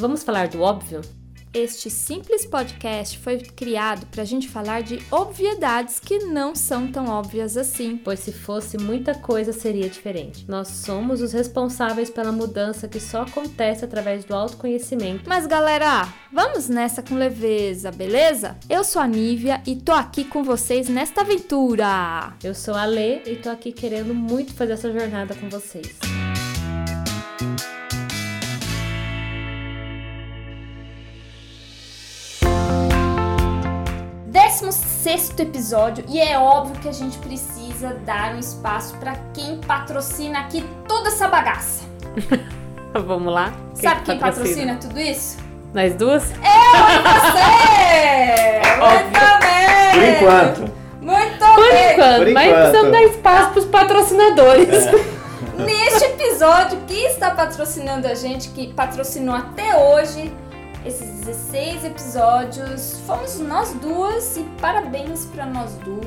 Vamos falar do óbvio? Este simples podcast foi criado para a gente falar de obviedades que não são tão óbvias assim. Pois se fosse muita coisa seria diferente. Nós somos os responsáveis pela mudança que só acontece através do autoconhecimento. Mas galera, vamos nessa com leveza, beleza? Eu sou a Nívia e tô aqui com vocês nesta aventura. Eu sou a Lê e tô aqui querendo muito fazer essa jornada com vocês. Décimo sexto episódio e é óbvio que a gente precisa dar um espaço para quem patrocina aqui toda essa bagaça. Vamos lá? Sabe quem patrocina tudo isso? Nós duas? Eu e você! Muito bem! Por enquanto. Muito Por bem! enquanto, Por mas enquanto. precisamos dar espaço pros patrocinadores. Neste episódio, quem está patrocinando a gente, que patrocinou até hoje esses 16 episódios, fomos nós duas e parabéns para nós duas.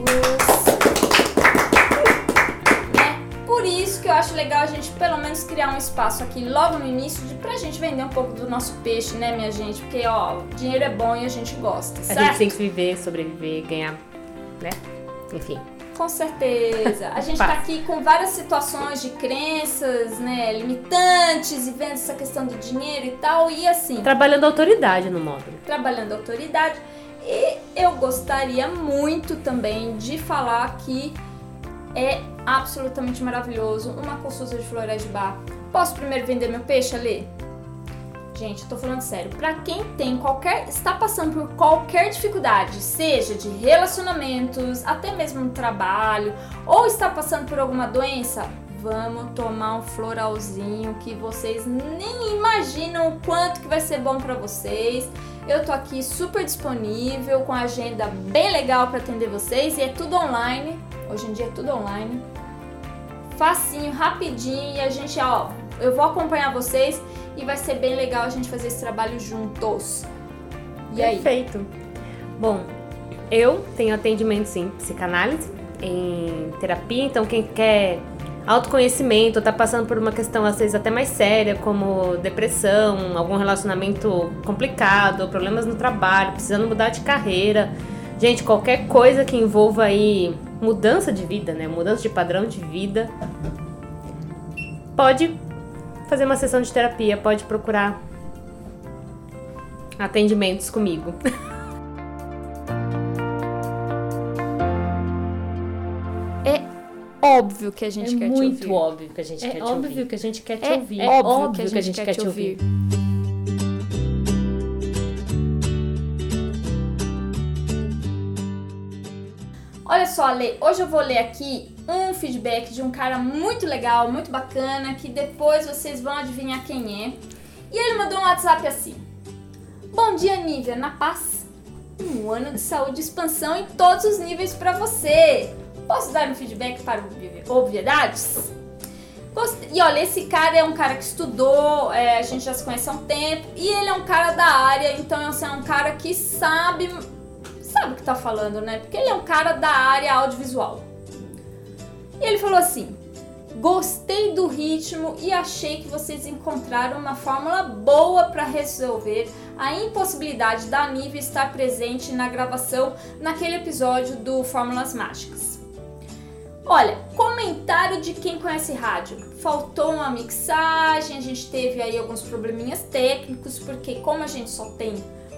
Né? Por isso que eu acho legal a gente pelo menos criar um espaço aqui logo no início de, pra gente vender um pouco do nosso peixe, né, minha gente? Porque, ó, dinheiro é bom e a gente gosta, A certo? gente tem que viver, sobreviver, ganhar, né? Enfim. Com certeza. A gente Passa. tá aqui com várias situações de crenças, né, limitantes e vendo essa questão do dinheiro e tal. E assim, Trabalhando autoridade no módulo. trabalhando autoridade. E eu gostaria muito também de falar que é absolutamente maravilhoso uma consulta de florais de bar. Posso primeiro vender meu peixe, Alê? Gente, eu tô falando sério. Pra quem tem qualquer. está passando por qualquer dificuldade, seja de relacionamentos, até mesmo no trabalho, ou está passando por alguma doença, vamos tomar um floralzinho que vocês nem imaginam o quanto que vai ser bom pra vocês. Eu tô aqui super disponível, com agenda bem legal pra atender vocês e é tudo online. Hoje em dia é tudo online. Facinho, rapidinho e a gente, ó, eu vou acompanhar vocês e vai ser bem legal a gente fazer esse trabalho juntos. E aí? Perfeito. Bom, eu tenho atendimento em psicanálise, em terapia, então quem quer autoconhecimento, tá passando por uma questão às vezes até mais séria, como depressão, algum relacionamento complicado, problemas no trabalho, precisando mudar de carreira. Gente, qualquer coisa que envolva aí mudança de vida, né? Mudança de padrão de vida, pode fazer uma sessão de terapia, pode procurar atendimentos comigo. Óbvio que a gente é quer te muito ouvir. óbvio que a gente É quer te óbvio ouvir. que a gente quer te É ouvir. óbvio, que a gente, quer, te ouvir. Olha só, Ale, hoje eu vou ler aqui um feedback de um cara muito legal, muito bacana, que depois vocês vão adivinhar quem é. E ele mandou um WhatsApp assim: Bom dia, Nívia, na paz. Um ano de saúde e expansão em todos os níveis pra você. Posso dar um feedback para obvi- obviedades? E olha, esse cara é um cara que estudou, é, a gente já se conhece há um tempo, e ele é um cara da área, então é um cara que sabe, sabe o que tá falando, né? Porque ele é um cara da área audiovisual. E ele falou assim: Gostei do ritmo e achei que vocês encontraram uma fórmula boa para resolver a impossibilidade da Nívia estar presente na gravação naquele episódio do Fórmulas Mágicas. Olha, comentário de quem conhece rádio. Faltou uma mixagem, a gente teve aí alguns probleminhas técnicos, porque como a gente só tem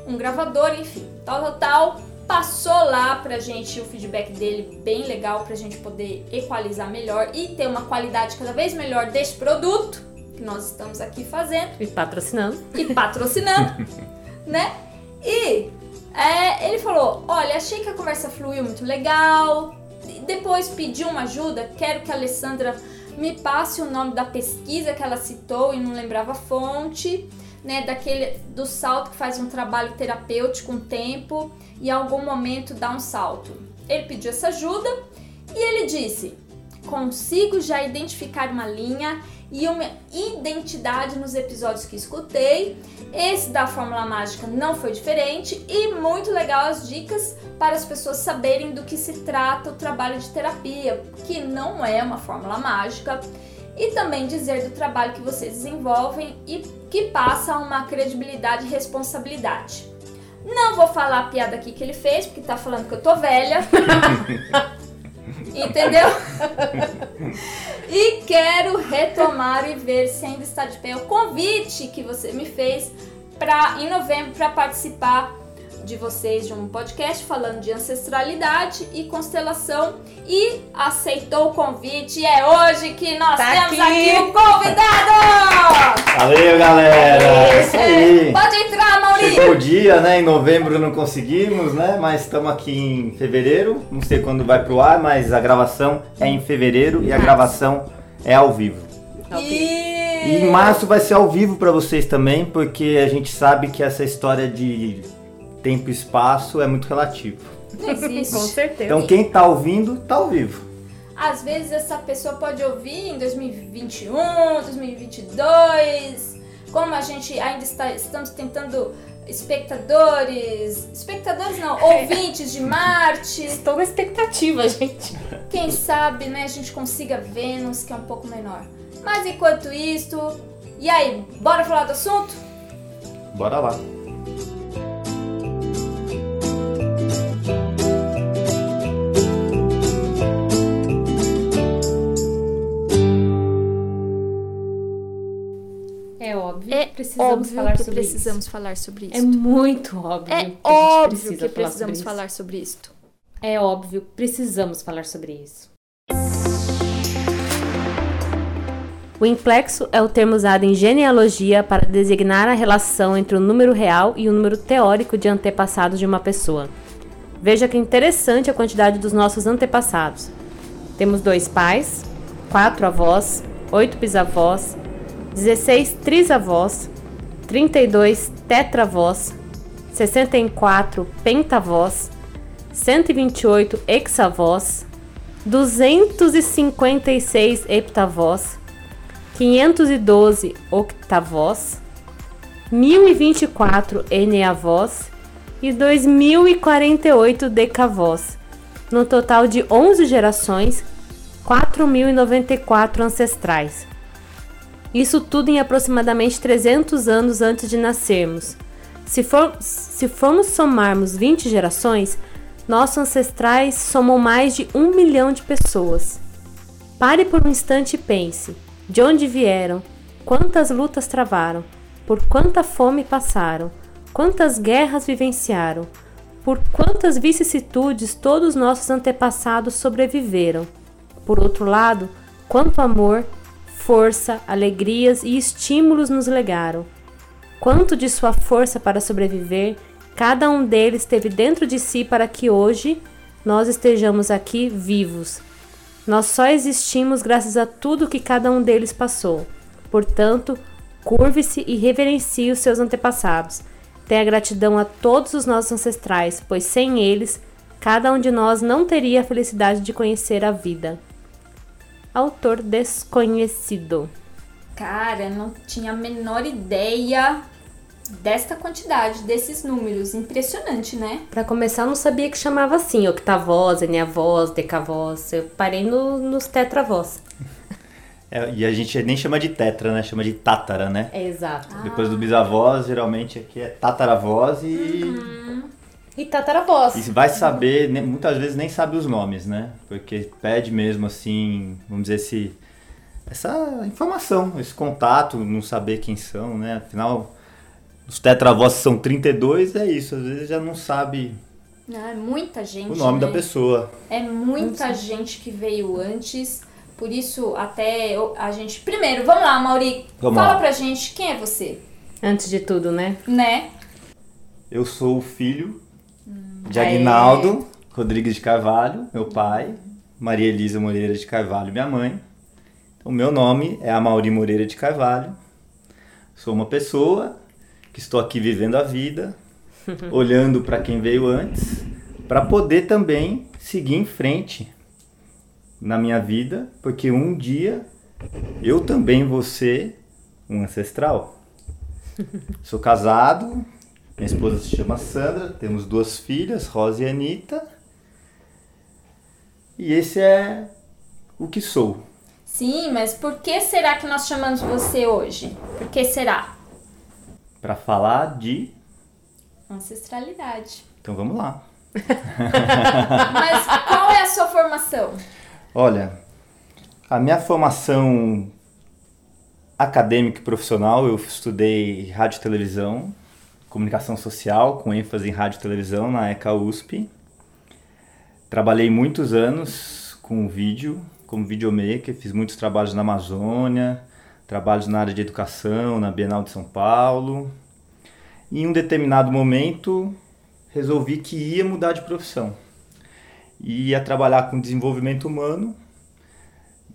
um gravador, enfim, tal, tal, tal, passou lá pra gente o feedback dele bem legal pra gente poder equalizar melhor e ter uma qualidade cada vez melhor deste produto que nós estamos aqui fazendo E patrocinando. e patrocinando, né? E é, ele falou: Olha, achei que a conversa fluiu muito legal. Depois pediu uma ajuda. Quero que a Alessandra me passe o nome da pesquisa que ela citou e não lembrava a fonte, né? Daquele do salto que faz um trabalho terapêutico um tempo e em algum momento dá um salto. Ele pediu essa ajuda e ele disse: Consigo já identificar uma linha e uma identidade nos episódios que escutei. Esse da Fórmula Mágica não foi diferente e muito legal as dicas para as pessoas saberem do que se trata o trabalho de terapia, que não é uma fórmula mágica. E também dizer do trabalho que vocês desenvolvem e que passa uma credibilidade e responsabilidade. Não vou falar a piada aqui que ele fez, porque tá falando que eu tô velha. Entendeu? e quero retomar e ver se ainda está de pé o convite que você me fez para em novembro para participar de vocês de um podcast falando de ancestralidade e constelação e aceitou o convite. E é hoje que nós tá temos aqui. aqui o convidado! Valeu, galera! Isso aí! Pode entrar, Maurício! Chegou o dia, né? Em novembro não conseguimos, né? Mas estamos aqui em fevereiro. Não sei quando vai pro ar, mas a gravação é em fevereiro e a gravação é ao vivo. E... E em março vai ser ao vivo para vocês também, porque a gente sabe que essa história de tempo e espaço é muito relativo. Não existe. Com certeza. Então quem tá ouvindo, tá ao vivo. Às vezes essa pessoa pode ouvir em 2021, 2022. Como a gente ainda está estamos tentando espectadores, espectadores não, ouvintes de Marte. Estou na expectativa, gente. Quem sabe, né, a gente consiga Vênus, que é um pouco menor. Mas enquanto isto, e aí, bora falar do assunto? Bora lá. Óbvio É que precisamos óbvio falar que sobre precisamos falar sobre isso. É muito óbvio. É que a gente óbvio precisa que falar precisamos sobre isso. falar sobre isso. É óbvio, precisamos falar sobre isso. O implexo é o termo usado em genealogia para designar a relação entre o número real e o número teórico de antepassados de uma pessoa. Veja que interessante a quantidade dos nossos antepassados. Temos dois pais, quatro avós, oito bisavós, 16 trisavós, 32 tetravós, 64 pentavós, 128 hexavós, 256 heptavós, 512 octavós, 1024 eneavós e 2048 decavós, no total de 11 gerações, 4094 ancestrais. Isso tudo em aproximadamente 300 anos antes de nascermos. Se, for, se formos somarmos 20 gerações, nossos ancestrais somam mais de um milhão de pessoas. Pare por um instante e pense: de onde vieram? Quantas lutas travaram? Por quanta fome passaram? Quantas guerras vivenciaram? Por quantas vicissitudes todos nossos antepassados sobreviveram? Por outro lado, quanto amor, força, alegrias e estímulos nos legaram. Quanto de sua força para sobreviver, cada um deles teve dentro de si para que hoje nós estejamos aqui vivos. Nós só existimos graças a tudo que cada um deles passou. Portanto, curve-se e reverencie os seus antepassados. Tenha gratidão a todos os nossos ancestrais, pois sem eles, cada um de nós não teria a felicidade de conhecer a vida. Autor desconhecido. Cara, não tinha a menor ideia desta quantidade, desses números. Impressionante, né? Pra começar, eu não sabia que chamava assim, octavoz, eneavoz, decavoz. Eu parei no, nos tetravós. É, e a gente nem chama de tetra, né? Chama de tátara, né? É exato. Depois do bisavós, geralmente aqui é tataravós e, E tataravós. e vai saber, ne- muitas vezes nem sabe os nomes, né? Porque pede mesmo assim, vamos dizer, esse, essa informação, esse contato, não saber quem são, né? Afinal, os tetravós são 32, é isso, às vezes já não sabe Ah, é muita gente. o nome né? da pessoa. É muita gente que veio antes. Por isso, até a gente. Primeiro, vamos lá, Mauri. Vamos fala lá. pra gente quem é você, Antes de tudo, né? né? Eu sou o filho de. Aguinaldo Rodrigues de Carvalho, meu pai, Maria Elisa Moreira de Carvalho, minha mãe. O meu nome é Amauri Moreira de Carvalho. Sou uma pessoa que estou aqui vivendo a vida, olhando para quem veio antes, para poder também seguir em frente na minha vida, porque um dia eu também vou ser um ancestral. Sou casado, minha esposa se chama Sandra, temos duas filhas, Rosa e Anitta. E esse é o que sou. Sim, mas por que será que nós chamamos você hoje? Por que será? Para falar de ancestralidade. Então vamos lá. mas qual é a sua formação? Olha, a minha formação acadêmica e profissional, eu estudei rádio e televisão, comunicação social, com ênfase em rádio e televisão na ECA USP. Trabalhei muitos anos com vídeo, como videomaker, fiz muitos trabalhos na Amazônia, trabalhos na área de educação, na Bienal de São Paulo. E em um determinado momento, resolvi que ia mudar de profissão. Ia trabalhar com desenvolvimento humano.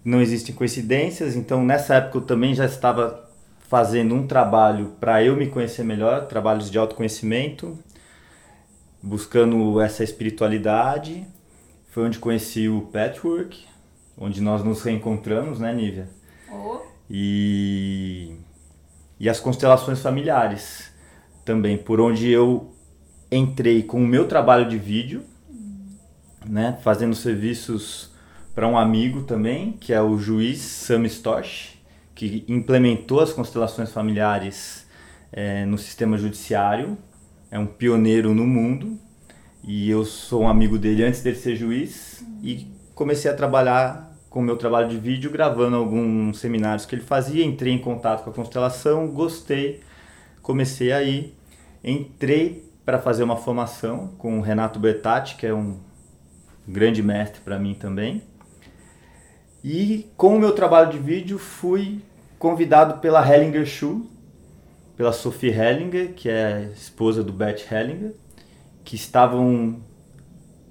Não existem coincidências, então nessa época eu também já estava fazendo um trabalho para eu me conhecer melhor, trabalhos de autoconhecimento, buscando essa espiritualidade. Foi onde conheci o Patchwork, onde nós nos reencontramos, né, Nívia? Oh. E, e as constelações familiares também, por onde eu entrei com o meu trabalho de vídeo, né, fazendo serviços para um amigo também, que é o juiz Sam Stosh, que implementou as constelações familiares é, no sistema judiciário, é um pioneiro no mundo, e eu sou um amigo dele antes dele ser juiz, e comecei a trabalhar com o meu trabalho de vídeo, gravando alguns seminários que ele fazia, entrei em contato com a constelação, gostei, comecei aí, entrei para fazer uma formação com o Renato Bertatti, que é um grande mestre para mim também. E com o meu trabalho de vídeo fui convidado pela Hellinger Schuh, pela Sophie Hellinger, que é esposa do Bert Hellinger, que estavam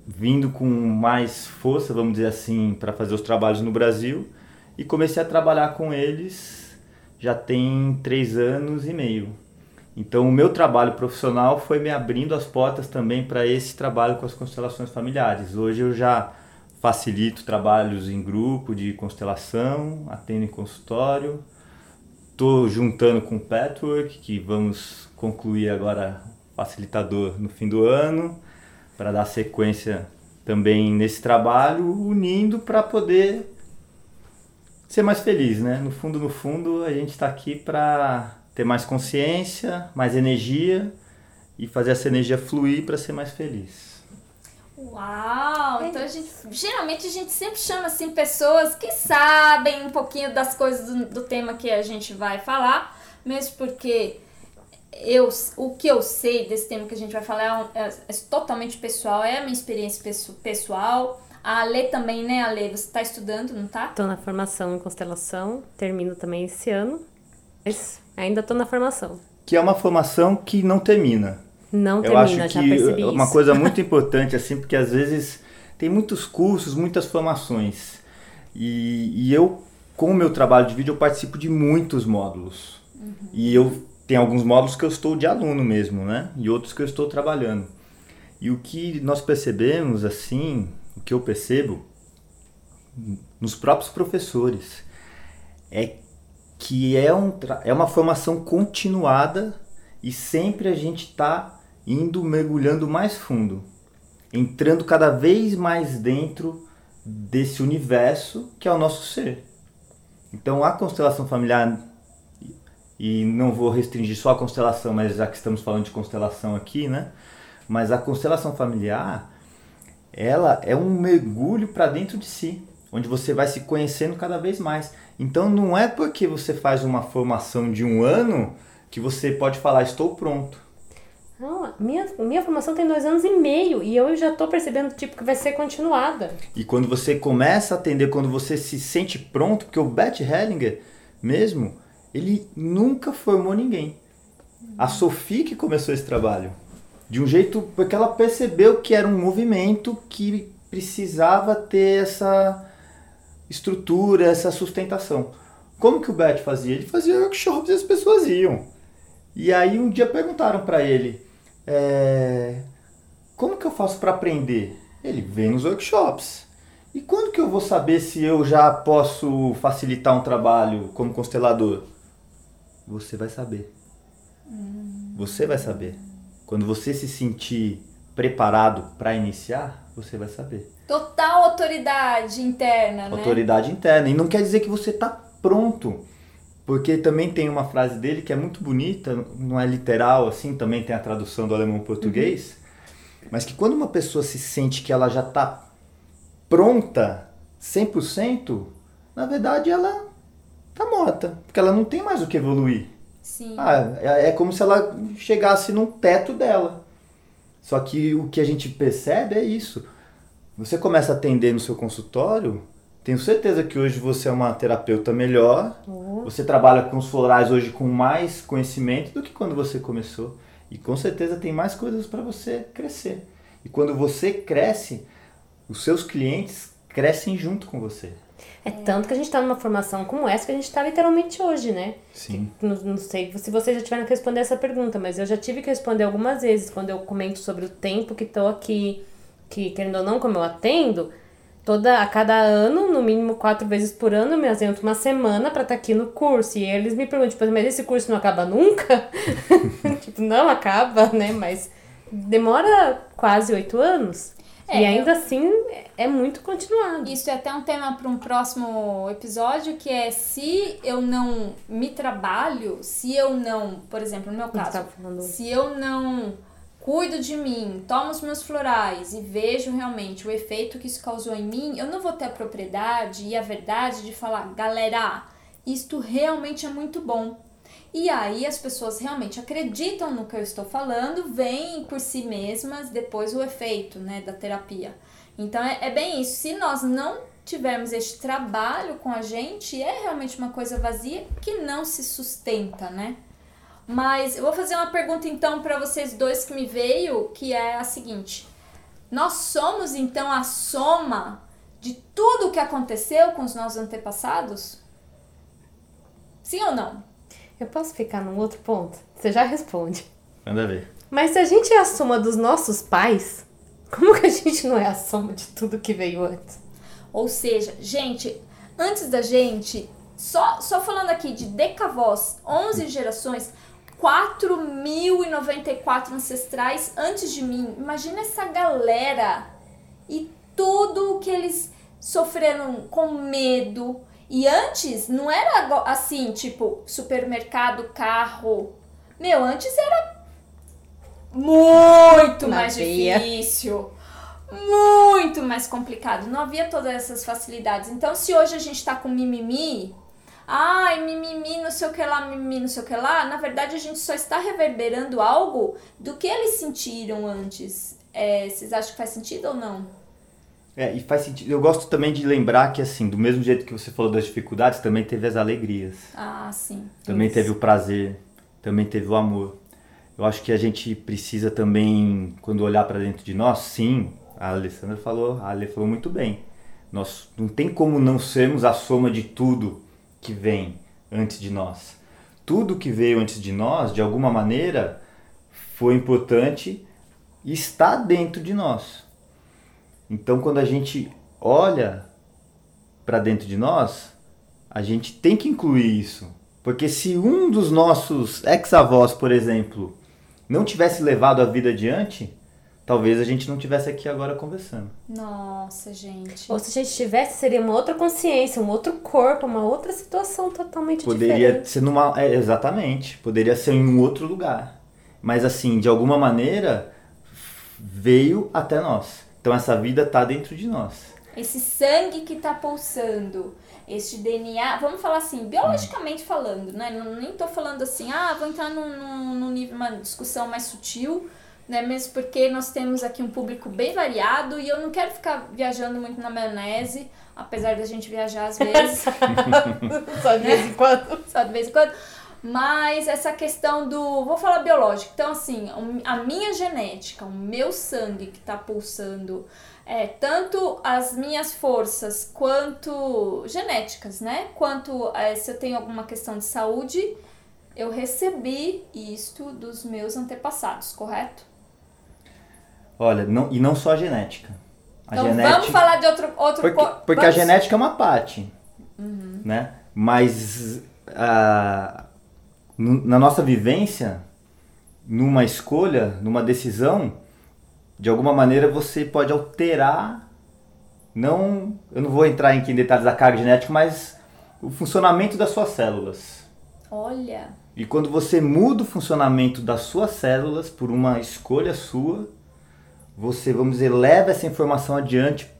vindo com mais força, vamos dizer assim, para fazer os trabalhos no Brasil. E comecei a trabalhar com eles já tem três anos e meio. Então, o meu trabalho profissional foi me abrindo as portas também para esse trabalho com as constelações familiares. Hoje eu já facilito trabalhos em grupo de constelação, atendo em consultório. Estou juntando com o Patchwork, que vamos concluir agora facilitador no fim do ano, para dar sequência também nesse trabalho, unindo para poder ser mais feliz, né? No fundo, no fundo, a gente está aqui para ter mais consciência, mais energia e fazer essa energia fluir para ser mais feliz. Uau! Então a gente, geralmente a gente sempre chama assim pessoas que sabem um pouquinho das coisas do, do tema que a gente vai falar, mesmo porque eu, o que eu sei desse tema que a gente vai falar é, um, é, é totalmente pessoal, é a minha experiência pessoal. A Lê também, né, Ale? Você está estudando, não tá? Estou na formação em constelação, termino também esse ano. Mas ainda estou na formação. Que é uma formação que não termina. Não eu termina, acho já que percebi uma isso. coisa muito importante assim, porque às vezes tem muitos cursos, muitas formações. E, e eu, com o meu trabalho de vídeo, eu participo de muitos módulos. Uhum. E eu tenho alguns módulos que eu estou de aluno mesmo, né? E outros que eu estou trabalhando. E o que nós percebemos, assim, o que eu percebo nos próprios professores, é que é, um, é uma formação continuada e sempre a gente está indo mergulhando mais fundo, entrando cada vez mais dentro desse universo que é o nosso ser. Então a constelação familiar, e não vou restringir só a constelação, mas já que estamos falando de constelação aqui, né? Mas a constelação familiar, ela é um mergulho para dentro de si, onde você vai se conhecendo cada vez mais. Então não é porque você faz uma formação de um ano que você pode falar estou pronto. Minha, minha formação tem dois anos e meio e eu já tô percebendo tipo que vai ser continuada. E quando você começa a atender, quando você se sente pronto, porque o Bert Hellinger mesmo, ele nunca formou ninguém. A Sophie que começou esse trabalho. De um jeito, porque ela percebeu que era um movimento que precisava ter essa estrutura, essa sustentação. Como que o Bert fazia? Ele fazia workshops e as pessoas iam. E aí um dia perguntaram para ele, é, como que eu faço para aprender? Ele vem nos workshops. E quando que eu vou saber se eu já posso facilitar um trabalho como constelador? Você vai saber. Você vai saber. Quando você se sentir preparado para iniciar, você vai saber. Total autoridade interna, né? Autoridade interna. E não quer dizer que você está pronto. Porque também tem uma frase dele que é muito bonita, não é literal assim, também tem a tradução do alemão português, uhum. mas que quando uma pessoa se sente que ela já está pronta 100%, na verdade ela tá morta, porque ela não tem mais o que evoluir. Sim. Ah, é, é como se ela chegasse num teto dela. Só que o que a gente percebe é isso. Você começa a atender no seu consultório, tenho certeza que hoje você é uma terapeuta melhor. Uhum. Você trabalha com os florais hoje com mais conhecimento do que quando você começou. E com certeza tem mais coisas para você crescer. E quando você cresce, os seus clientes crescem junto com você. É tanto que a gente está numa formação como essa que a gente está literalmente hoje, né? Sim. Não, não, sei se vocês já tiveram que responder essa pergunta, mas eu já tive que responder algumas vezes quando eu comento sobre o tempo que estou aqui, que querendo ou não, como eu atendo, toda a cada ano, no mínimo quatro vezes por ano, eu me ausento uma semana para estar tá aqui no curso. E eles me perguntam, tipo, mas esse curso não acaba nunca? tipo, não acaba, né? Mas demora quase oito anos. É, e ainda eu... assim é muito continuado. Isso é até um tema para um próximo episódio, que é se eu não me trabalho, se eu não, por exemplo, no meu caso, tá se eu não cuido de mim, tomo os meus florais e vejo realmente o efeito que isso causou em mim, eu não vou ter a propriedade e a verdade de falar, galera, isto realmente é muito bom. E aí as pessoas realmente acreditam no que eu estou falando, veem por si mesmas depois o efeito né, da terapia. Então é, é bem isso. Se nós não tivermos este trabalho com a gente, é realmente uma coisa vazia que não se sustenta, né? Mas eu vou fazer uma pergunta então para vocês dois que me veio, que é a seguinte: nós somos então a soma de tudo o que aconteceu com os nossos antepassados? Sim ou não? Eu posso ficar num outro ponto? Você já responde. Manda ver. Mas se a gente é a soma dos nossos pais, como que a gente não é a soma de tudo que veio antes? Ou seja, gente, antes da gente, só, só falando aqui de decavós, 11 gerações, 4.094 ancestrais antes de mim. Imagina essa galera e tudo que eles sofreram com medo. E antes não era assim, tipo, supermercado, carro. Meu, antes era muito mais veia. difícil. Muito mais complicado. Não havia todas essas facilidades. Então, se hoje a gente tá com mimimi, ai, mimimi, não sei o que lá, mimimi, não sei o que lá, na verdade a gente só está reverberando algo do que eles sentiram antes. É, vocês acham que faz sentido ou não? É, e faz sentido. Eu gosto também de lembrar que, assim, do mesmo jeito que você falou das dificuldades, também teve as alegrias. Ah, sim. Também Isso. teve o prazer, também teve o amor. Eu acho que a gente precisa também, quando olhar para dentro de nós, sim, a Alessandra falou, a Ale falou muito bem. Nós não tem como não sermos a soma de tudo que vem antes de nós. Tudo que veio antes de nós, de alguma maneira, foi importante e está dentro de nós. Então, quando a gente olha para dentro de nós, a gente tem que incluir isso. Porque se um dos nossos ex-avós, por exemplo, não tivesse levado a vida adiante, talvez a gente não tivesse aqui agora conversando. Nossa, gente. Ou se a gente tivesse, seria uma outra consciência, um outro corpo, uma outra situação totalmente Poderia diferente. Poderia ser numa. É, exatamente. Poderia ser em um outro lugar. Mas assim, de alguma maneira, veio até nós. Então essa vida está dentro de nós. Esse sangue que está pulsando, este DNA, vamos falar assim, biologicamente falando, né? Não, nem estou falando assim, ah, vou entrar num, num, num nível, uma discussão mais sutil né? Mesmo porque nós temos aqui um público bem variado e eu não quero ficar viajando muito na maionese, apesar da gente viajar às vezes. Só de vez em quando. Só de vez em quando. Mas essa questão do. Vou falar biológico. Então, assim, a minha genética, o meu sangue que está pulsando, é, tanto as minhas forças quanto genéticas, né? Quanto é, se eu tenho alguma questão de saúde, eu recebi isto dos meus antepassados, correto? Olha, não, e não só a genética. A então genética, vamos falar de outro... outro porque, porque a genética é uma parte, uhum. né? Mas a, na nossa vivência, numa escolha, numa decisão, de alguma maneira você pode alterar, não, eu não vou entrar em detalhes da carga genética, mas o funcionamento das suas células. Olha. E quando você muda o funcionamento das suas células por uma escolha sua, você, vamos dizer, leva essa informação adiante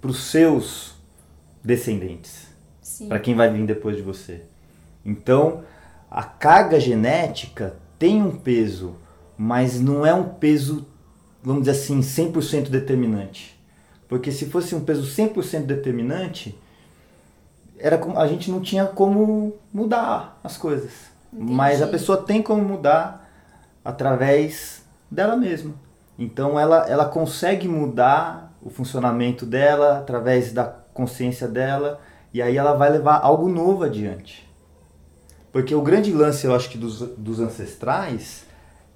para os seus descendentes, para quem vai vir depois de você. Então, a carga genética tem um peso, mas não é um peso, vamos dizer assim, 100% determinante. Porque se fosse um peso 100% determinante, era como, a gente não tinha como mudar as coisas. Entendi. Mas a pessoa tem como mudar através dela mesma. Então ela, ela consegue mudar o funcionamento dela através da consciência dela e aí ela vai levar algo novo adiante. Porque o grande lance, eu acho que dos, dos ancestrais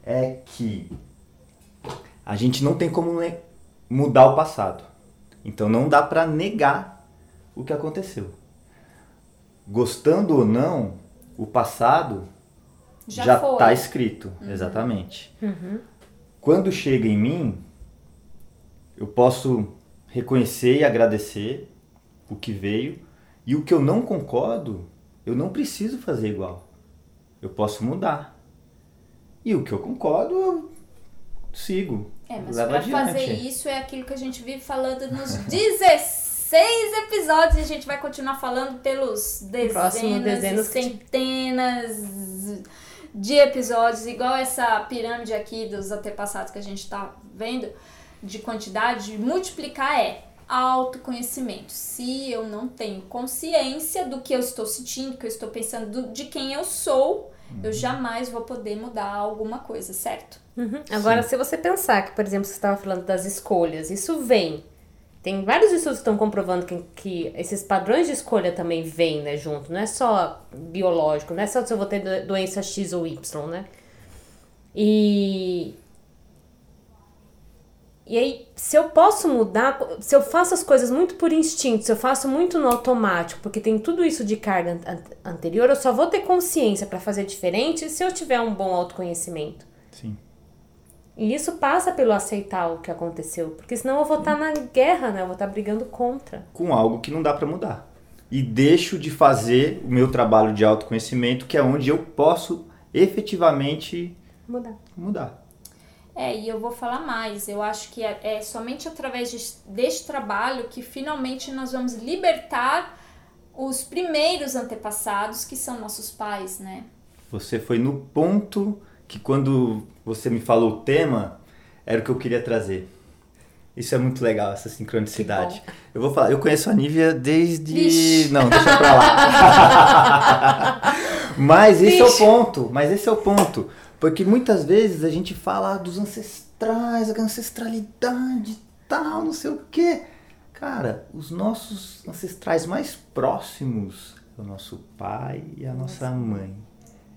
é que a gente não tem como mudar o passado. Então não dá para negar o que aconteceu. Gostando ou não, o passado já está escrito, uhum. exatamente. Uhum. Quando chega em mim, eu posso reconhecer e agradecer o que veio e o que eu não concordo, eu não preciso fazer igual. Eu posso mudar. E o que eu concordo, eu sigo. É, mas para fazer isso é aquilo que a gente vive falando nos 16 episódios e a gente vai continuar falando pelos dezenas, dezenas centenas de episódios, igual essa pirâmide aqui dos antepassados que a gente está vendo, de quantidade, de multiplicar é autoconhecimento. Se eu não tenho consciência do que eu estou sentindo, do que eu estou pensando, de quem eu sou, eu jamais vou poder mudar alguma coisa, certo? Uhum. Agora, Sim. se você pensar que, por exemplo, você estava falando das escolhas, isso vem. Tem vários estudos que estão comprovando que, que esses padrões de escolha também vêm, né, junto. Não é só biológico, não é só se eu vou ter doença X ou Y, né? E e aí, se eu posso mudar, se eu faço as coisas muito por instinto, se eu faço muito no automático, porque tem tudo isso de carga anterior, eu só vou ter consciência para fazer diferente se eu tiver um bom autoconhecimento. Sim. E isso passa pelo aceitar o que aconteceu, porque senão eu vou estar tá na guerra, né? Eu vou estar tá brigando contra. Com algo que não dá para mudar. E deixo de fazer o meu trabalho de autoconhecimento, que é onde eu posso efetivamente mudar. Mudar. É, e eu vou falar mais. Eu acho que é, é somente através de, deste trabalho que finalmente nós vamos libertar os primeiros antepassados, que são nossos pais, né? Você foi no ponto que quando você me falou o tema, era o que eu queria trazer. Isso é muito legal, essa sincronicidade. Eu vou falar, eu conheço a Nívia desde. Ixi. Não, deixa pra lá. mas esse Ixi. é o ponto. Mas esse é o ponto. Porque muitas vezes a gente fala dos ancestrais, a ancestralidade tal, não sei o quê. Cara, os nossos ancestrais mais próximos é o nosso pai e a nossa mãe.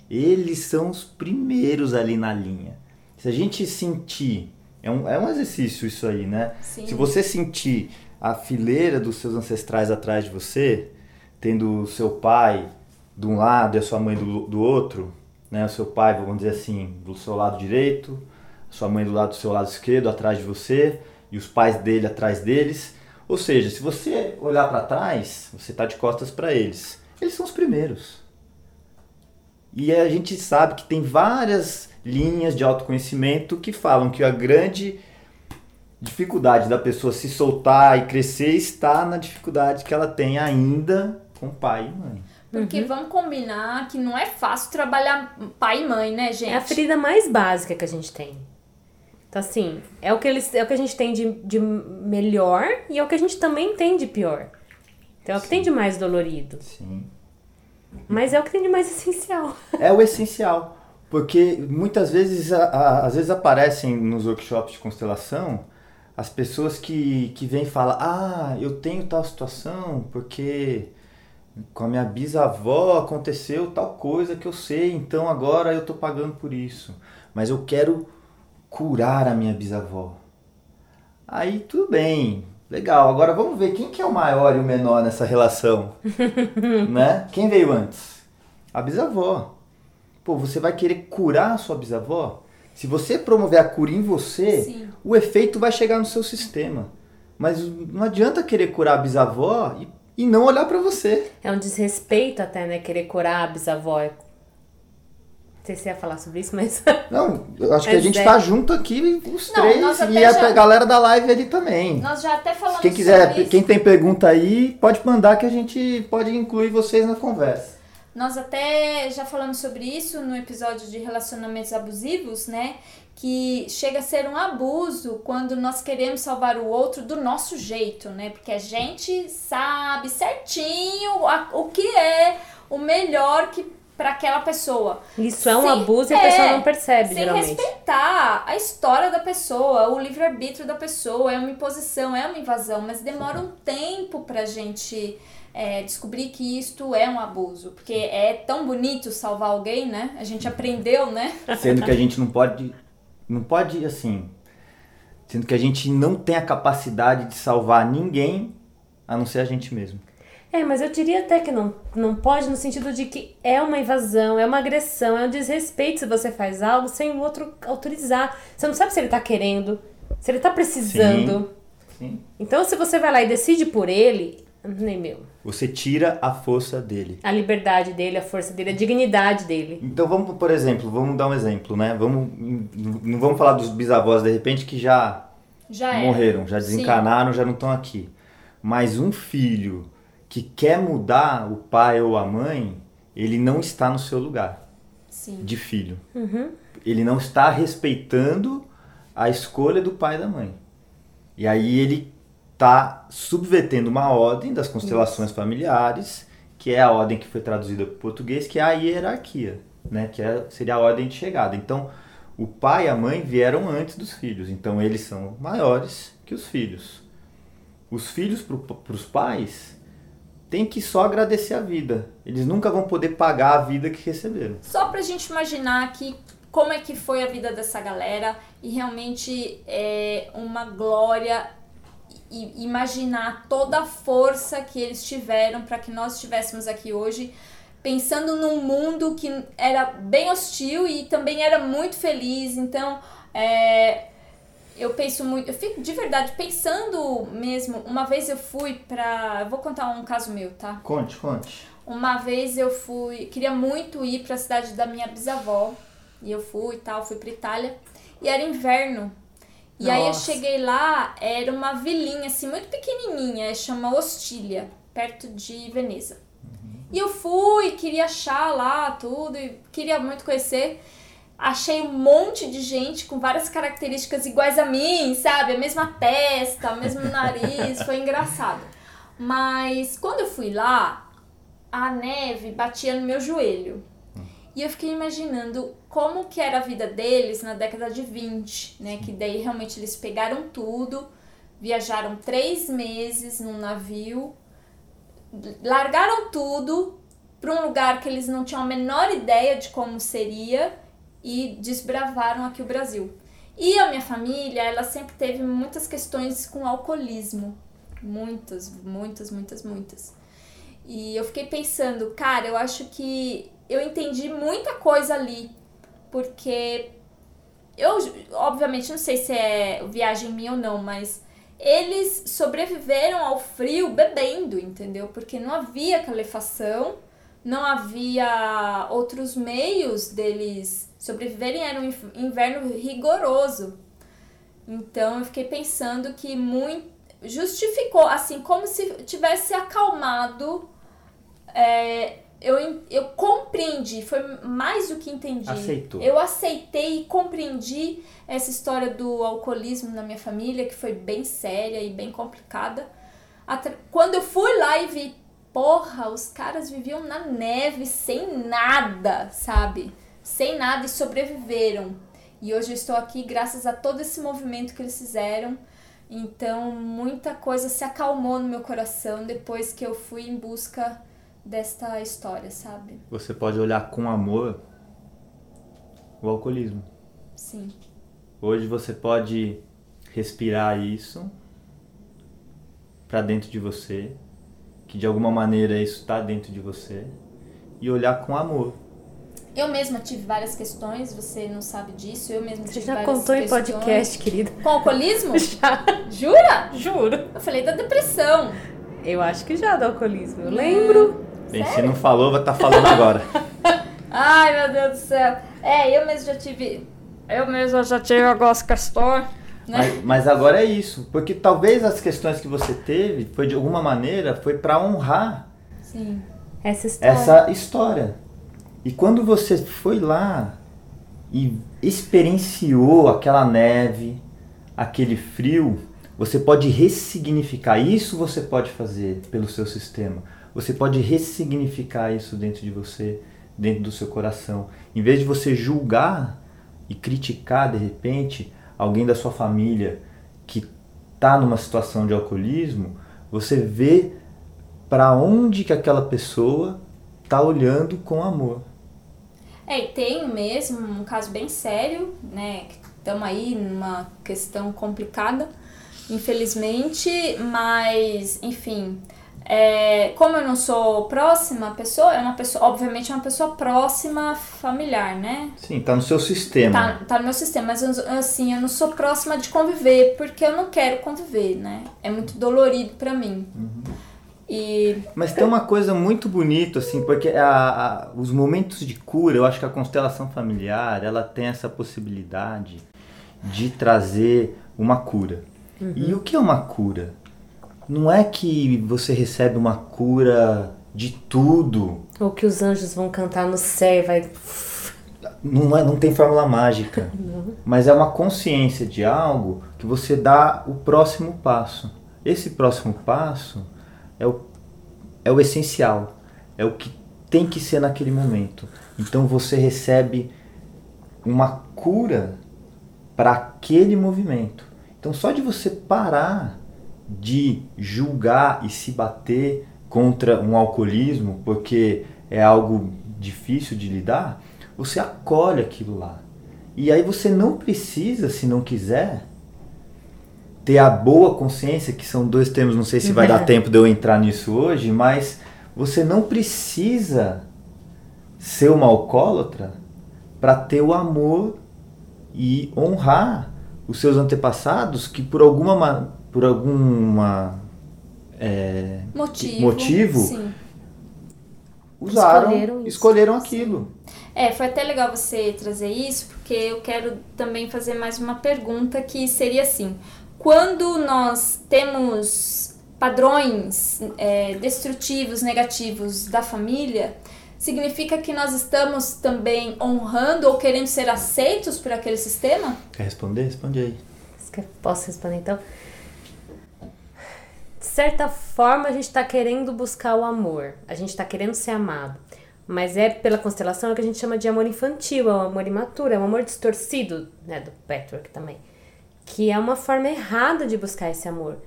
Eles são os primeiros ali na linha. Se a gente sentir, é um, é um exercício isso aí, né? Sim. Se você sentir a fileira dos seus ancestrais atrás de você, tendo o seu pai de um lado e a sua mãe do, do outro, né? O seu pai, vamos dizer assim, do seu lado direito, sua mãe do lado do seu lado esquerdo, atrás de você, e os pais dele atrás deles. Ou seja, se você olhar para trás, você está de costas para eles. Eles são os primeiros. E a gente sabe que tem várias linhas de autoconhecimento que falam que a grande dificuldade da pessoa se soltar e crescer está na dificuldade que ela tem ainda com pai e mãe. Porque uhum. vamos combinar que não é fácil trabalhar pai e mãe, né, gente? É a ferida mais básica que a gente tem. Então, assim, é o que, eles, é o que a gente tem de, de melhor e é o que a gente também tem de pior. Então, é o que Sim. tem de mais dolorido. Sim. Mas é o que tem de mais essencial. É o essencial. Porque muitas vezes, a, a, às vezes aparecem nos workshops de constelação as pessoas que, que vêm e falam: Ah, eu tenho tal situação porque com a minha bisavó aconteceu tal coisa que eu sei, então agora eu tô pagando por isso. Mas eu quero curar a minha bisavó. Aí tudo bem, legal. Agora vamos ver quem que é o maior e o menor nessa relação, né? Quem veio antes? A bisavó. Pô, você vai querer curar a sua bisavó? Se você promover a cura em você, Sim. o efeito vai chegar no seu sistema. Mas não adianta querer curar a bisavó e, e não olhar pra você. É um desrespeito até, né? Querer curar a bisavó. Você ia falar sobre isso, mas. Não, eu acho que a gente é. tá junto aqui, os Não, três, e a já- galera da live ali também. Nós já até falamos Quem quiser, sobre isso. quem tem pergunta aí, pode mandar que a gente pode incluir vocês na conversa. Nós até já falamos sobre isso no episódio de relacionamentos abusivos, né? Que chega a ser um abuso quando nós queremos salvar o outro do nosso jeito, né? Porque a gente sabe certinho a- o que é o melhor que para aquela pessoa. Isso é um abuso e a é. pessoa não percebe, Sem geralmente. respeitar a história da pessoa, o livre-arbítrio da pessoa, é uma imposição, é uma invasão, mas demora um tempo pra gente é, descobrir que isto é um abuso. Porque é tão bonito salvar alguém, né? A gente aprendeu, né? Sendo que a gente não pode. Não pode, assim. Sendo que a gente não tem a capacidade de salvar ninguém a não ser a gente mesmo. É, mas eu diria até que não, não pode no sentido de que é uma invasão, é uma agressão, é um desrespeito se você faz algo sem o outro autorizar. Você não sabe se ele tá querendo, se ele tá precisando. Sim. Então, se você vai lá e decide por ele, nem meu. Você tira a força dele. A liberdade dele, a força dele, a dignidade dele. Então vamos, por exemplo, vamos dar um exemplo, né? Vamos, não vamos falar dos bisavós de repente que já Já morreram, já Sim. desencarnaram, já não estão aqui. Mas um filho que quer mudar o pai ou a mãe, ele não está no seu lugar Sim. de filho. Uhum. Ele não está respeitando a escolha do pai e da mãe. E aí ele está subvertendo uma ordem das constelações familiares, que é a ordem que foi traduzida para o português, que é a hierarquia, né? que é, seria a ordem de chegada. Então, o pai e a mãe vieram antes dos filhos, então eles são maiores que os filhos. Os filhos para os pais têm que só agradecer a vida. Eles nunca vão poder pagar a vida que receberam. Só pra gente imaginar aqui como é que foi a vida dessa galera e realmente é uma glória imaginar toda a força que eles tiveram para que nós estivéssemos aqui hoje, pensando num mundo que era bem hostil e também era muito feliz. Então, é, eu penso muito, eu fico de verdade pensando mesmo. Uma vez eu fui pra. Eu vou contar um caso meu, tá? Conte, conte. Uma vez eu fui, queria muito ir para a cidade da minha bisavó, e eu fui e tal, fui para Itália, e era inverno. E aí eu Nossa. cheguei lá, era uma vilinha assim muito pequenininha, chama Ostília, perto de Veneza. E eu fui, queria achar lá tudo, e queria muito conhecer. Achei um monte de gente com várias características iguais a mim, sabe? A mesma testa, o mesmo nariz, foi engraçado. Mas quando eu fui lá, a neve batia no meu joelho. E eu fiquei imaginando como que era a vida deles na década de 20, né? Que daí realmente eles pegaram tudo, viajaram três meses num navio, largaram tudo para um lugar que eles não tinham a menor ideia de como seria e desbravaram aqui o Brasil. E a minha família, ela sempre teve muitas questões com alcoolismo. Muitas, muitas, muitas, muitas. E eu fiquei pensando, cara, eu acho que eu entendi muita coisa ali. Porque eu, obviamente, não sei se é viagem minha ou não, mas eles sobreviveram ao frio bebendo, entendeu? Porque não havia calefação, não havia outros meios deles sobreviverem, era um inverno rigoroso. Então eu fiquei pensando que muito justificou, assim, como se tivesse acalmado. é, eu, eu compreendi, foi mais do que entendi. Aceitou. Eu aceitei e compreendi essa história do alcoolismo na minha família, que foi bem séria e bem complicada. Quando eu fui lá e vi, porra, os caras viviam na neve sem nada, sabe? Sem nada e sobreviveram. E hoje eu estou aqui graças a todo esse movimento que eles fizeram. Então, muita coisa se acalmou no meu coração depois que eu fui em busca desta história, sabe? Você pode olhar com amor o alcoolismo. Sim. Hoje você pode respirar isso para dentro de você, que de alguma maneira isso está dentro de você, e olhar com amor. Eu mesma tive várias questões, você não sabe disso, eu mesma Você tive já várias contou em questões. podcast, querida? Com alcoolismo? Já. Jura? Juro. Eu falei da depressão. Eu acho que já do alcoolismo. Eu lembro. Bem, se não falou, vai estar falando agora. Ai, meu Deus do céu. É, eu mesma já tive... Eu mesma já tive algumas questões, né? Mas, mas agora é isso, porque talvez as questões que você teve, foi de alguma maneira, foi para honrar Sim. Essa história. essa história. E quando você foi lá e experienciou aquela neve, aquele frio, você pode ressignificar. Isso você pode fazer pelo seu sistema. Você pode ressignificar isso dentro de você, dentro do seu coração. Em vez de você julgar e criticar de repente alguém da sua família que está numa situação de alcoolismo, você vê para onde que aquela pessoa está olhando com amor. É, e tem mesmo um caso bem sério, né? Estamos aí numa questão complicada, infelizmente, mas, enfim, é, como eu não sou próxima pessoa, é uma pessoa, obviamente, é uma pessoa próxima familiar, né? Sim, está no seu sistema. Tá, tá no meu sistema, mas eu- assim, eu não sou próxima de conviver, porque eu não quero conviver, né? É muito dolorido pra mim. E Mas tem uma coisa muito bonita, assim, porque a- a- os momentos de cura, eu acho que a constelação familiar, ela tem essa possibilidade de trazer uma cura. E o que é uma cura? Não é que você recebe uma cura de tudo, Ou que os anjos vão cantar no céu e vai. não, é, não tem fórmula mágica, mas é uma consciência de algo que você dá o próximo passo. Esse próximo passo é o, é o essencial, é o que tem que ser naquele momento. Então você recebe uma cura para aquele movimento. Então só de você parar de julgar e se bater contra um alcoolismo, porque é algo difícil de lidar, você acolhe aquilo lá. E aí você não precisa, se não quiser, ter a boa consciência, que são dois termos, não sei se vai dar tempo de eu entrar nisso hoje, mas você não precisa ser uma alcoólatra para ter o amor e honrar os seus antepassados que por alguma ma- por alguma é, motivo. motivo Sim. usaram Escolheram escolheram, aquilo É, foi até legal você trazer isso, porque eu quero também fazer mais uma pergunta que seria assim: quando nós temos padrões é, destrutivos, negativos da família, significa que nós estamos também honrando ou querendo ser aceitos por aquele sistema? quer responder responde aí Posso responder então? Certa forma, a gente está querendo buscar o amor, a gente está querendo ser amado. Mas é pela constelação que a gente chama de amor infantil, é um amor imaturo, é um amor distorcido, né, do Patrick também. Que é uma forma errada de buscar esse amor.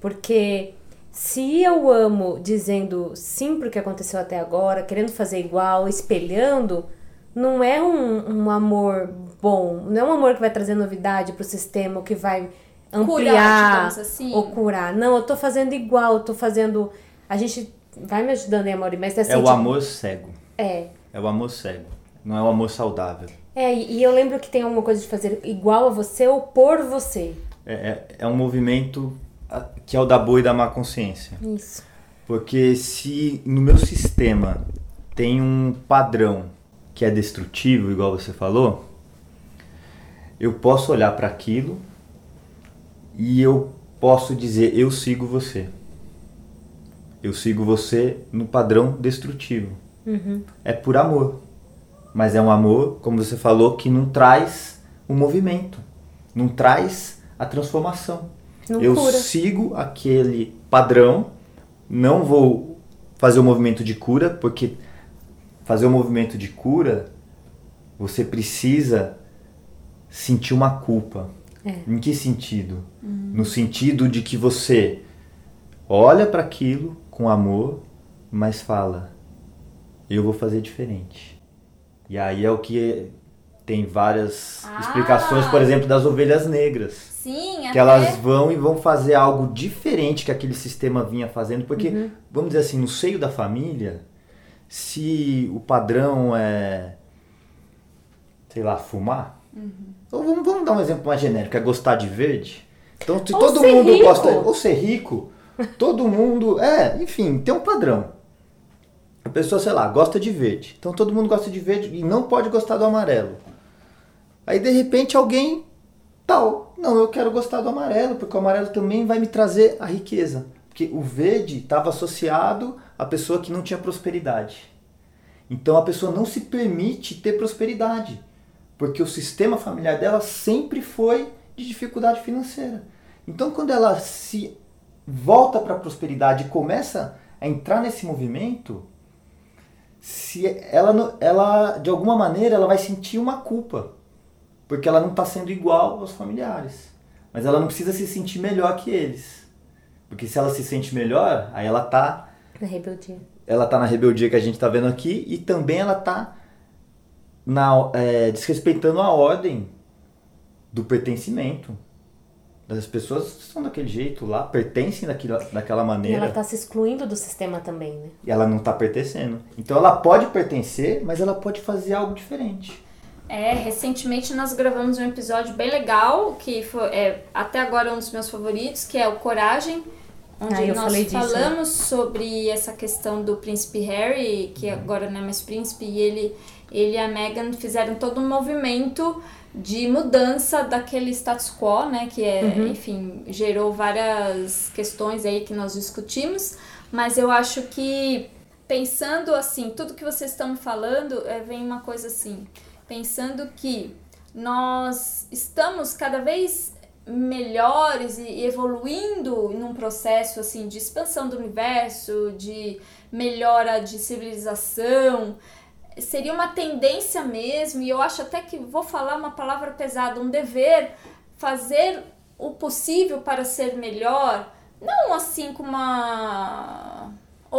Porque se eu amo dizendo sim pro que aconteceu até agora, querendo fazer igual, espelhando, não é um, um amor bom, não é um amor que vai trazer novidade pro sistema, que vai ampliar digamos assim. ou curar. Não, eu tô fazendo igual, eu tô fazendo. A gente vai me ajudando, hein, Amor? Mas assim. é o tipo, amor cego É. é o amor cego não é o amor saudável É, e e eu lembro que tem alguma coisa de fazer igual a você ou por você. é, é, é um movimento ah, que é o da boa e da má consciência Isso. Porque se no meu sistema tem um padrão que é destrutivo, igual você falou, eu posso olhar para aquilo e eu posso dizer eu sigo você. Eu sigo você no padrão destrutivo. É por amor. Mas é um amor, como você falou, que não traz o movimento, não traz a transformação. Não eu cura. sigo aquele padrão, não vou fazer o movimento de cura, porque fazer o movimento de cura, você precisa sentir uma culpa. É. Em que sentido? No sentido de que você olha para aquilo com amor, mas fala: eu vou fazer diferente. E aí é o que tem várias Ah! explicações, por exemplo, das ovelhas negras. Sim, Que até elas vão e vão fazer algo diferente que aquele sistema vinha fazendo, porque, vamos dizer assim, no seio da família, se o padrão é sei lá, fumar. Ou vamos, vamos dar um exemplo mais genérico, é gostar de verde. Então, se Ou todo mundo rico. gosta. Ou ser rico, todo mundo. É, enfim, tem um padrão. A pessoa, sei lá, gosta de verde. Então todo mundo gosta de verde e não pode gostar do amarelo. Aí de repente alguém tal, não, eu quero gostar do amarelo, porque o amarelo também vai me trazer a riqueza. Porque o verde estava associado à pessoa que não tinha prosperidade. Então a pessoa não se permite ter prosperidade, porque o sistema familiar dela sempre foi de dificuldade financeira. Então quando ela se volta para a prosperidade e começa a entrar nesse movimento, se ela, ela de alguma maneira ela vai sentir uma culpa, porque ela não está sendo igual aos familiares. Mas ela não precisa se sentir melhor que eles. Porque se ela se sente melhor, aí ela tá Na rebeldia. ela tá na rebeldia que a gente tá vendo aqui e também ela tá na, é, desrespeitando a ordem do pertencimento. As pessoas são daquele jeito lá, pertencem daquela, daquela E maneira ela tá se excluindo do sistema também, né? e ela não tá pertencendo. Então ela pode pertencer, mas ela pode fazer algo diferente. É, recentemente nós gravamos um episódio bem legal, que foi é, até agora um dos meus favoritos, que é o Coragem, onde Ah, nós falei disso, né? falamos sobre essa questão do príncipe Harry, que agora não é mais príncipe, e ele, ele e a Meghan fizeram todo um movimento de mudança daquele status quo, né, que é, Uhum. enfim, gerou várias questões aí que nós discutimos, mas eu acho que pensando assim, tudo que vocês estão falando, é, vem uma coisa assim, pensando que nós estamos cada vez melhores e evoluindo num processo assim de expansão do universo, de melhora de civilização, seria uma tendência mesmo, e eu acho até que vou falar uma palavra pesada, um dever fazer o possível para ser melhor, não assim com uma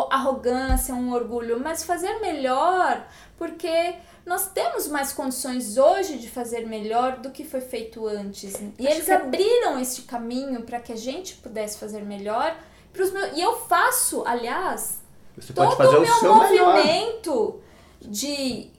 arrogância, um orgulho, mas fazer melhor, porque nós temos mais condições hoje de fazer melhor do que foi feito antes. E eles que- é abriram este caminho para que a gente pudesse fazer melhor. Pros meus, e eu faço, aliás, Você todo pode fazer o o meu melhor. movimento de,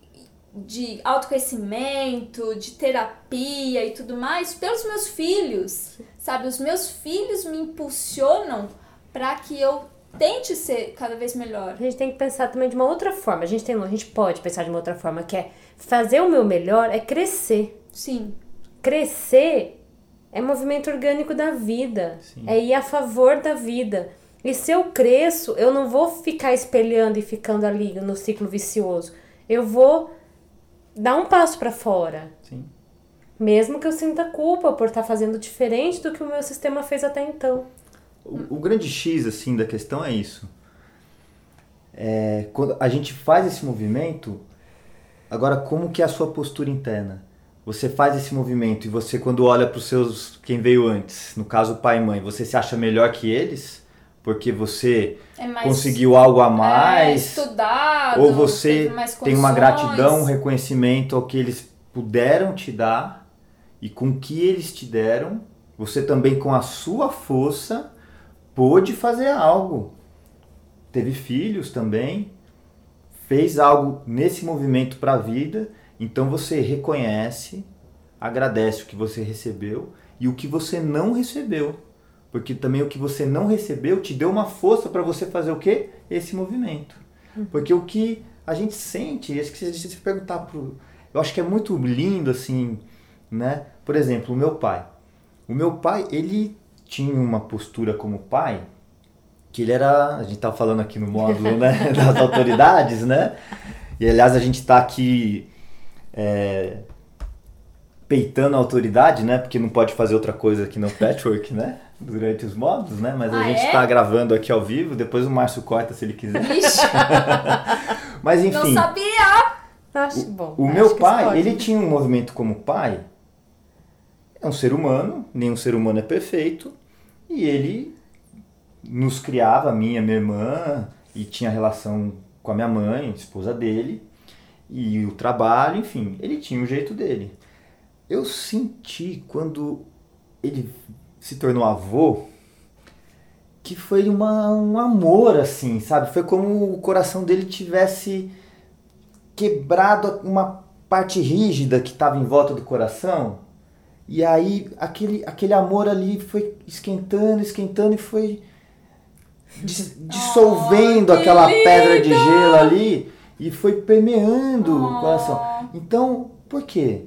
de autoconhecimento, de terapia e tudo mais pelos meus filhos. Sabe, os meus filhos me impulsionam para que eu tente ser cada vez melhor. A gente tem que pensar também de uma outra forma. A gente, tem, a gente pode pensar de uma outra forma, que é fazer o meu melhor é crescer. Sim. Crescer é movimento orgânico da vida. Sim. É ir a favor da vida. E se eu cresço, eu não vou ficar espelhando e ficando ali no ciclo vicioso. Eu vou dar um passo para fora. Sim. Mesmo que eu sinta culpa por estar fazendo diferente do que o meu sistema fez até então. O, o grande X assim da questão é isso. É, quando a gente faz esse movimento, agora como que é a sua postura interna? Você faz esse movimento e você quando olha para os seus quem veio antes, no caso pai e mãe, você se acha melhor que eles porque você É mais conseguiu algo a é, mais? estudado, ou você tem uma gratidão, um reconhecimento ao que eles puderam te dar e com o que eles te deram, você também com a sua força pôde fazer algo. Teve filhos também, fez algo nesse movimento para a vida, então você reconhece, agradece o que você recebeu e o que você não recebeu. Porque também o que você não recebeu te deu uma força para você fazer o quê? Esse movimento. Porque o que a gente sente, acho que se a gente se perguntar pro. Eu acho que é muito lindo, assim, né? Por exemplo, o meu pai. O meu pai, ele tinha uma postura como pai, que ele era. A gente tá falando aqui no módulo né, das autoridades, né? E aliás, a gente tá aqui. é, peitando a autoridade, né? Porque não pode fazer outra coisa aqui no patchwork, né? Durante os módulos, né? Mas a Ah, gente é? tá gravando aqui ao vivo, depois o Márcio corta se ele quiser. Mas não enfim, sabia! Acho bom. o acho meu pai, ele tinha um movimento como pai. É um ser humano, nenhum ser humano é perfeito, e ele nos criava, a minha, minha irmã, e tinha relação com a minha mãe, esposa dele, e o trabalho, enfim, ele tinha o jeito dele. Eu senti quando ele se tornou avô que foi uma, um amor, assim, sabe? Foi como o coração dele tivesse quebrado uma parte rígida que estava em volta do coração. E aí aquele, aquele amor ali foi esquentando, esquentando e foi dis- dissolvendo Oh, que aquela pedra de lindo! gelo ali e foi permeando o Oh. coração. Então, por quê?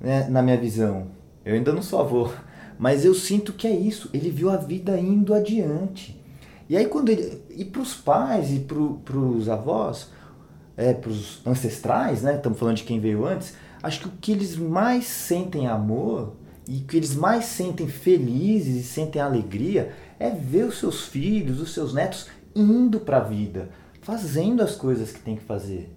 Né, na minha visão, eu ainda não sou avô, mas eu sinto que é isso. Ele viu a vida indo adiante. E aí quando ele e para os pais e para os avós, é, para os ancestrais, né? Estamos falando de quem veio antes. Acho que o que eles mais sentem amor e o que eles mais sentem felizes e sentem alegria é ver os seus filhos, os seus netos indo para a vida, fazendo as coisas que tem que fazer.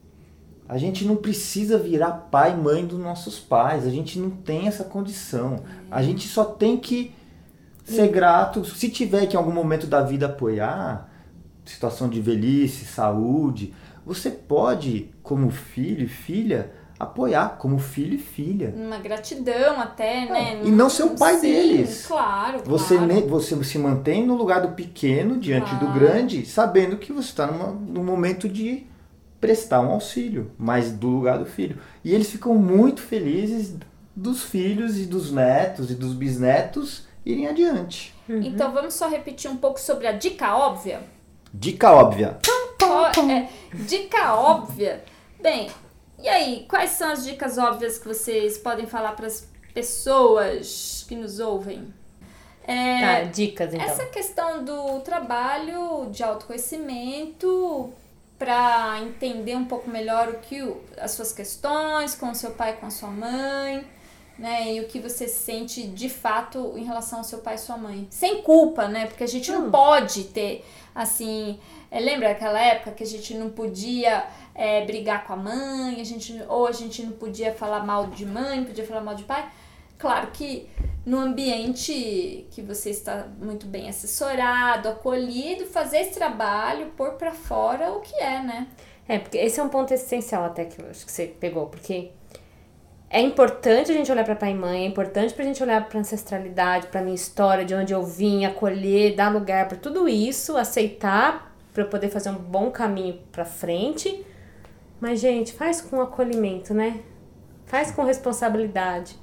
A gente não precisa virar pai e mãe dos nossos pais, a gente não tem essa condição. A gente só tem que ser grato. Se tiver que em algum momento da vida apoiar, situação de velhice, saúde, você pode, como filho e filha, apoiar como filho e filha. Uma gratidão até, né? e não ser o pai Sim, deles. Claro, Você, claro. ne- você se mantém no lugar do pequeno diante do Claro. grande, sabendo que você está no momento de prestar um auxílio, mas do lugar do filho. E eles ficam muito felizes dos filhos e dos netos e dos bisnetos irem adiante. Então vamos só repetir um pouco sobre a dica óbvia? Dica óbvia. Qual é- dica óbvia? Bem, e aí, quais são as dicas óbvias que vocês podem falar para as pessoas que nos ouvem? É, Tá, dicas então. Essa questão do trabalho de autoconhecimento para entender um pouco melhor o que as suas questões com o seu pai, com a sua mãe, né, e o que você sente de fato em relação ao seu pai e sua mãe. Sem culpa, né? Porque a gente não Hum. pode ter assim, é, lembra aquela época que a gente não podia é, brigar com a mãe, a gente ou a gente não podia falar mal de mãe, podia falar mal de pai? Claro que no ambiente que você está muito bem assessorado, acolhido, fazer esse trabalho, pôr pra fora o que é, né? É, porque esse é um ponto essencial até que eu acho que você pegou, porque é importante a gente olhar para pai e mãe, é importante pra gente olhar pra ancestralidade, pra minha história, de onde eu vim, acolher, dar lugar pra tudo isso, aceitar pra eu poder fazer um bom caminho pra frente. Mas gente, faz com acolhimento, né? Faz com responsabilidade.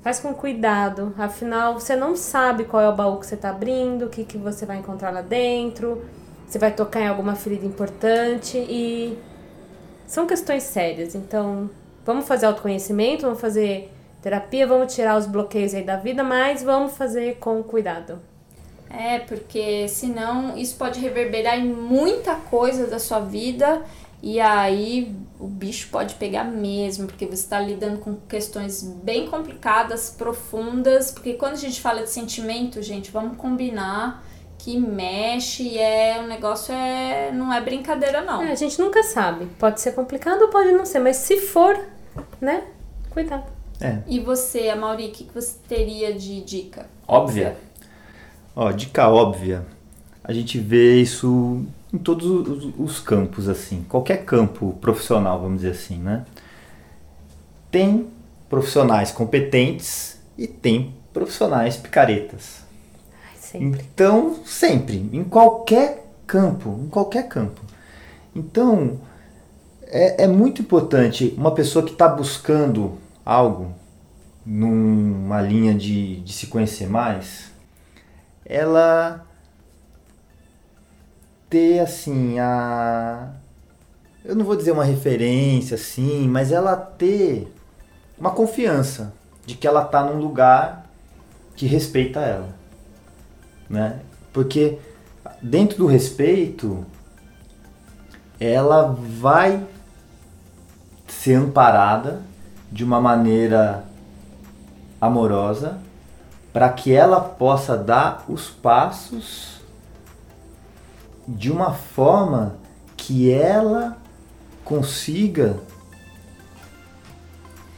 Faz com cuidado, afinal você não sabe qual é o baú que você tá abrindo, o que, que você vai encontrar lá dentro, você vai tocar em alguma ferida importante e são questões sérias. Então, vamos fazer autoconhecimento, vamos fazer terapia, vamos tirar os bloqueios aí da vida, mas vamos fazer com cuidado. É, porque senão isso pode reverberar em muita coisa da sua vida e aí o bicho pode pegar mesmo, porque você está lidando com questões bem complicadas, profundas, porque quando a gente fala de sentimento, gente, vamos combinar que mexe e é o negócio é não é brincadeira não. É, a gente nunca sabe. Pode ser complicado ou pode não ser, mas se for, né? Cuidado. É, E você, Amaury, o que que você teria de dica? óbvia. Ó, dica óbvia. A gente vê isso em todos os, os campos, assim. Qualquer campo profissional, vamos dizer assim, né? Tem profissionais competentes e tem profissionais picaretas. Sempre. Então, sempre, em qualquer campo, em qualquer campo. Então, é, é muito importante uma pessoa que está buscando algo numa linha de, de se conhecer mais, ela ter assim a eu não vou dizer uma referência assim, mas ela ter uma confiança de que ela está num lugar que respeita ela né? Porque dentro do respeito, ela vai ser amparada de uma maneira amorosa para que ela possa dar os passos de uma forma que ela consiga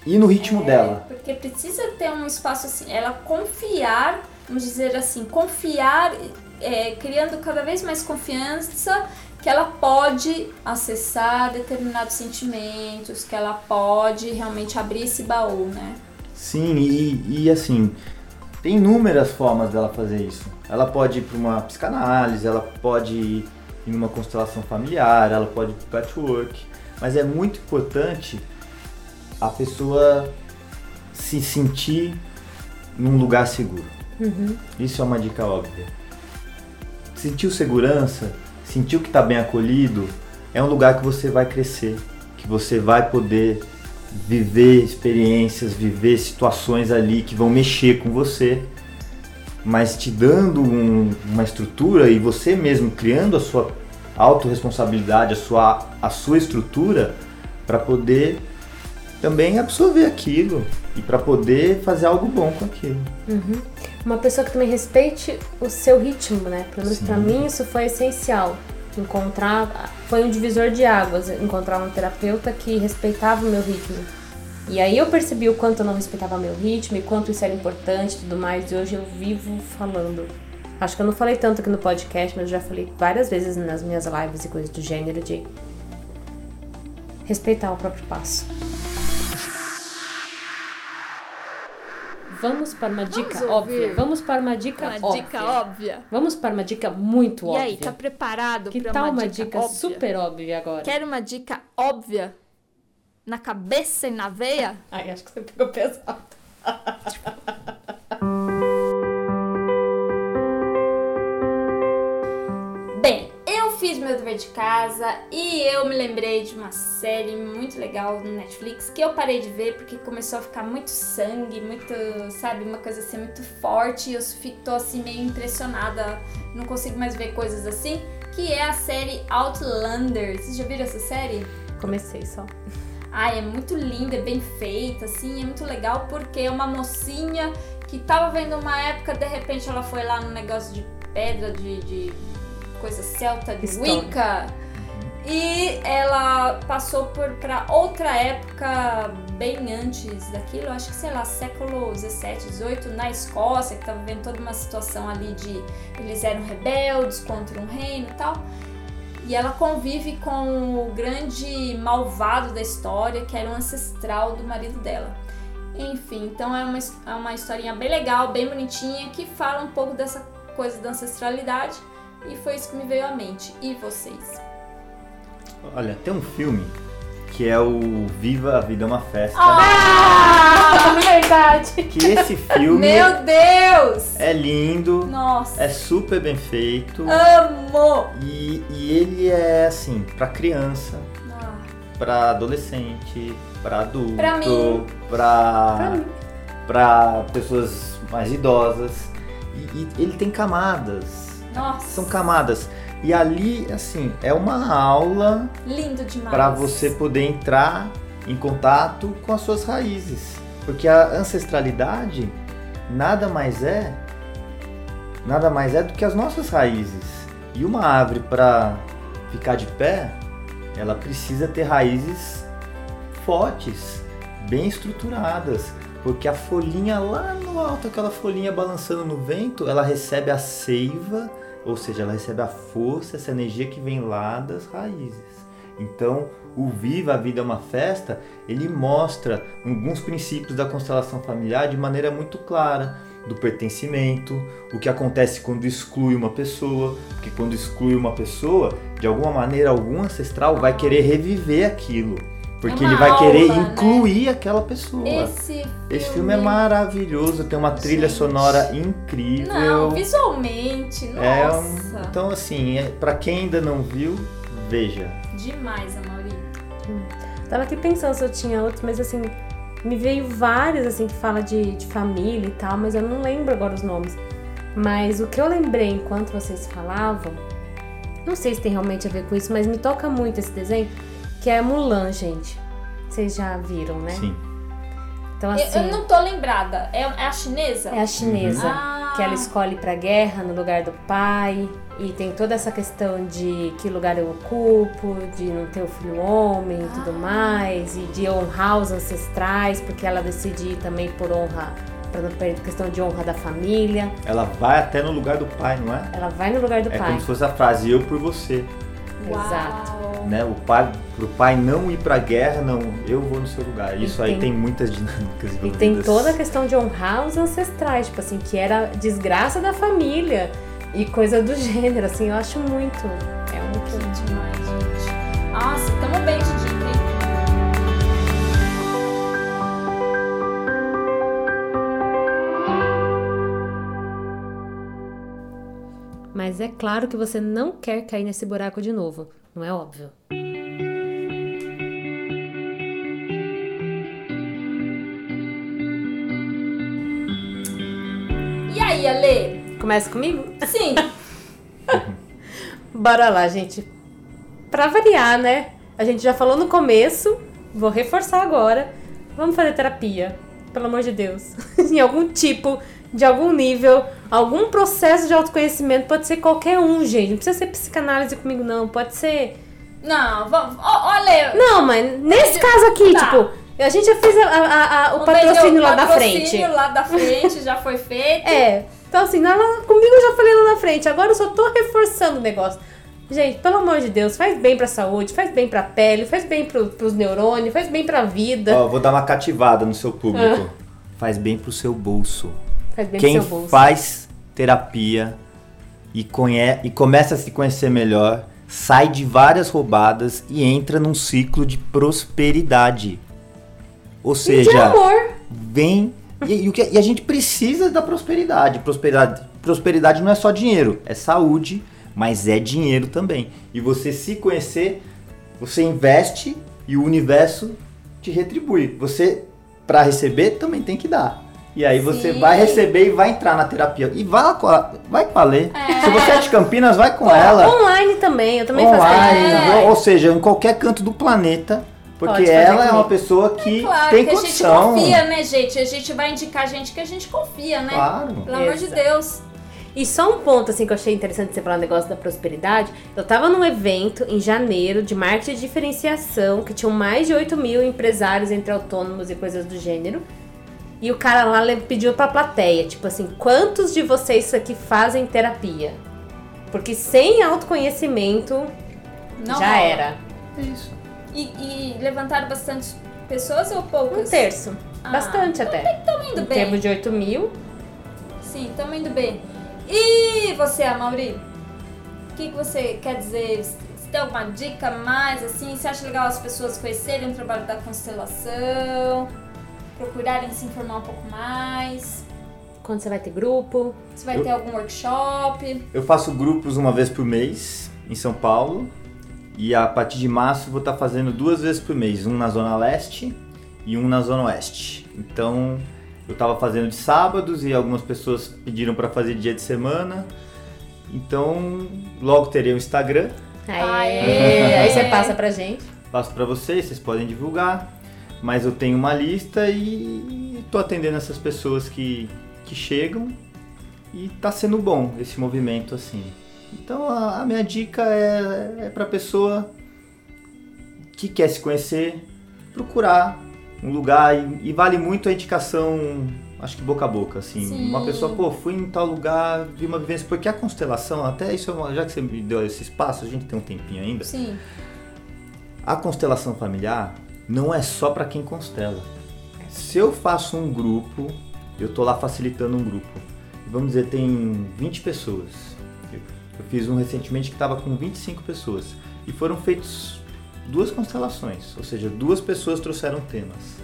ir no ritmo É, dela. Porque precisa ter um espaço assim, ela confiar, vamos dizer assim, confiar, é, criando cada vez mais confiança que ela pode acessar determinados sentimentos, que ela pode realmente abrir esse baú, né? Sim, e, e assim, tem inúmeras formas dela fazer isso. Ela pode ir para uma psicanálise, ela pode ir em uma constelação familiar, ela pode ir para patchwork, mas é muito importante a pessoa se sentir num lugar seguro. Uhum. Isso é uma dica óbvia. Sentiu segurança, sentiu que está bem acolhido, é um lugar que você vai crescer, que você vai poder viver experiências, viver situações ali que vão mexer com você, mas te dando um, uma estrutura e você mesmo criando a sua autorresponsabilidade, a sua, a sua estrutura para poder também absorver aquilo e para poder fazer algo bom com aquilo. Uhum. Uma pessoa que também respeite o seu ritmo, né? Pelo menos para mim isso foi essencial. Encontrar, foi um divisor de águas, encontrar um terapeuta que respeitava o meu ritmo. E aí eu percebi o quanto eu não respeitava meu ritmo e quanto isso era importante e tudo mais. E hoje eu vivo falando. Acho que eu não falei tanto aqui no podcast, mas eu já falei várias vezes nas minhas lives e coisas do gênero de respeitar o próprio passo. Vamos para uma dica ouvir óbvia. Vamos para uma dica Uma óbvia. dica óbvia. Vamos para uma dica muito E óbvia. aí, tá preparado que pra tal uma, uma dica, óbvia? super óbvia agora? Quer uma dica óbvia? Na cabeça e na veia? Ai, acho que você pegou pesado. meu dever de casa e eu me lembrei de uma série muito legal no Netflix que eu parei de ver porque começou a ficar muito sangue, muito, sabe, uma coisa assim muito forte e eu fico tô assim meio impressionada, não consigo mais ver coisas assim, que é a série Outlander. Vocês já viram essa série? Comecei só. Ai, é muito linda, é bem feita, assim, é muito legal porque é uma mocinha que tava vendo uma época, de repente ela foi lá no negócio de pedra, de, de coisa celta, de História. Wicca. E ela passou por pra outra época bem antes daquilo, acho que sei lá, século 17, 18, na Escócia, que tava vendo toda uma situação ali de eles eram rebeldes contra um reino e tal. E ela convive com o grande malvado da história, que era o ancestral do marido dela. Enfim, então é uma, é uma historinha bem legal, bem bonitinha, que fala um pouco dessa coisa da ancestralidade. E foi isso que me veio à mente. E vocês? Olha, tem um filme que é o Viva a Vida é uma Festa. Ah, verdade. Que esse filme Meu Deus! é lindo, Nossa! é super bem feito Amo! e, e ele é assim, pra criança, Ah, pra adolescente, pra adulto, Pra mim. pra, Pra mim. pra pessoas mais idosas. E, e ele tem camadas, nossa! são camadas. E ali, assim, é uma aula Lindo demais. para você poder entrar em contato com as suas raízes. Porque a ancestralidade nada mais é nada mais é do que as nossas raízes. E uma árvore para ficar de pé, ela precisa ter raízes fortes, bem estruturadas, porque a folhinha lá no alto, aquela folhinha balançando no vento, ela recebe a seiva, ou seja, ela recebe a força, essa energia que vem lá das raízes. Então, o Viva a Vida é uma Festa, ele mostra alguns princípios da constelação familiar de maneira muito clara, do pertencimento, o que acontece quando exclui uma pessoa, porque quando exclui uma pessoa, de alguma maneira algum ancestral vai querer reviver aquilo, porque É ele vai querer aula, né? incluir aquela pessoa. Esse filme... Esse filme é maravilhoso, tem uma trilha Gente. sonora incrível. Não, visualmente, nossa. É um- então assim, é, para quem ainda não viu, veja. Demais, Amaury. Tava aqui pensando se eu tinha outros, mas assim, me veio vários assim que fala de, de família e tal, mas eu não lembro agora os nomes. Mas o que eu lembrei enquanto vocês falavam, não sei se tem realmente a ver com isso, mas me toca muito esse desenho, que é Mulan, gente. Vocês já viram, né? Sim. Então Eu- assim, Eu não tô lembrada. É, é a chinesa? é a chinesa. Ah. que ela escolhe ir pra guerra no lugar do pai e tem toda essa questão de que lugar eu ocupo, de não ter o filho homem e tudo mais, e de honrar os ancestrais, porque ela decide ir também por honra, pra não perder questão de honra da família. Ela vai até no lugar do pai, não é? Ela vai no lugar do É pai. como se fosse a frase eu por você, Uau. Exato né? O pai, pro pai não ir pra guerra, não, eu vou no seu lugar. Isso tem, aí tem muitas dinâmicas E tem toda a questão de honrar os ancestrais, tipo assim, que era desgraça da família e coisa do gênero, assim, eu acho muito. É um pouquinho demais, gente. Nossa, tamo bem de dica, hein? Mas é claro que você não quer cair nesse buraco de novo não é óbvio? E aí, Ale? Começa comigo? Sim. Bora lá, gente. Pra variar, né? A gente já falou no começo, vou reforçar agora. Vamos fazer terapia, pelo amor de Deus. em algum tipo, de algum nível, algum processo de autoconhecimento. Pode ser qualquer um, gente. Não precisa ser psicanálise comigo, não. Pode ser. Não, vamos. Olha. Não, mas nesse caso aqui, Tá. tipo, a gente já fez a- a- a- o patrocínio lá da frente. patrocínio lá da frente já foi feito. É. Então, assim, lá, lá- comigo eu já falei lá na frente. Agora eu só tô reforçando o negócio. Gente, pelo amor de Deus, faz bem pra saúde, faz bem pra pele, faz bem pro, pros neurônios, faz bem pra vida. Ó, vou dar uma cativada no seu público. Faz bem pro seu bolso. Faz bem Quem bolso. faz terapia e, e começa a se conhecer melhor, sai de várias roubadas e entra num ciclo de prosperidade. Ou E de seja, amor. vem. E, o que- e a gente precisa da prosperidade. prosperidade. Prosperidade não é só dinheiro, é saúde, mas é dinheiro também. E você se conhecer, você investe e o universo te retribui. Você, para receber, também tem que dar. E aí você Sim. vai receber e vai entrar na terapia. E vai, lá com a, vai com a Lê. É. Se você é de Campinas, vai com ela. Online também, eu também faço Online, terapia. É. ou seja, em qualquer canto do planeta. Porque Pode fazer ela é uma comigo. pessoa que Claro tem que a gente condição. confia, né, gente? A gente vai indicar gente que a gente confia, né? Claro. Pelo amor de. Deus. E só um ponto assim que eu achei interessante você falar o negócio da prosperidade. Eu tava num evento em janeiro de marketing de diferenciação, que tinham mais de 8 mil empresários entre autônomos e coisas do gênero. E o cara lá pediu pra plateia, tipo assim, quantos de vocês aqui fazem terapia? Porque sem autoconhecimento Não já rola. era. Isso. E, e levantaram bastante pessoas ou poucas? Um terço. Ah, Bastante até. Tamo indo Em bem. termos de 8 mil. Sim, tamo indo bem. E você, Amaury? O que, que você quer dizer? Você tem alguma dica a mais, assim? Você acha legal as pessoas conhecerem o trabalho da constelação? Procurarem se informar um pouco mais? Quando você vai ter grupo. Se vai Eu- ter algum workshop? Eu faço grupos uma vez por mês em São Paulo. E a partir de março vou estar fazendo duas vezes por mês, um na Zona Leste e um na Zona Oeste. Então eu estava fazendo de sábados e algumas pessoas pediram para fazer dia de semana. Então logo terei o Instagram, Aí, Aê! aí você passa pra gente. passo para vocês, vocês podem divulgar. Mas eu tenho uma lista e estou atendendo essas pessoas que, que chegam e tá sendo bom esse movimento assim. Então a, a minha dica é, é para pessoa que quer se conhecer, procurar um lugar e, e vale muito a indicação, acho que boca a boca, assim. Sim. Uma pessoa, pô, fui em tal lugar, vi uma vivência, porque a constelação, até isso, é uma- já que você me deu esse espaço, a gente tem um tempinho ainda. Sim. A constelação familiar não é só para quem constela. Se eu faço um grupo, eu tô lá facilitando um grupo. Vamos dizer, tem 20 pessoas. Eu, fiz um recentemente que estava com 25 pessoas. E foram feitos duas constelações, ou seja, duas pessoas trouxeram temas.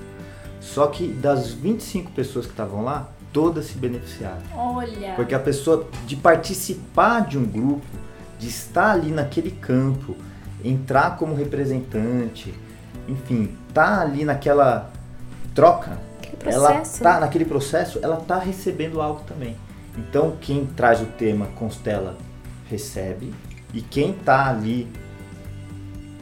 Só que das 25 pessoas que estavam lá, todas se beneficiaram. Olha. Porque a pessoa, de participar de um grupo, de estar ali naquele campo, entrar como representante, enfim, tá ali naquela troca, ela tá naquele processo, ela tá recebendo algo também. Então, quem traz o tema Constela recebe e quem tá ali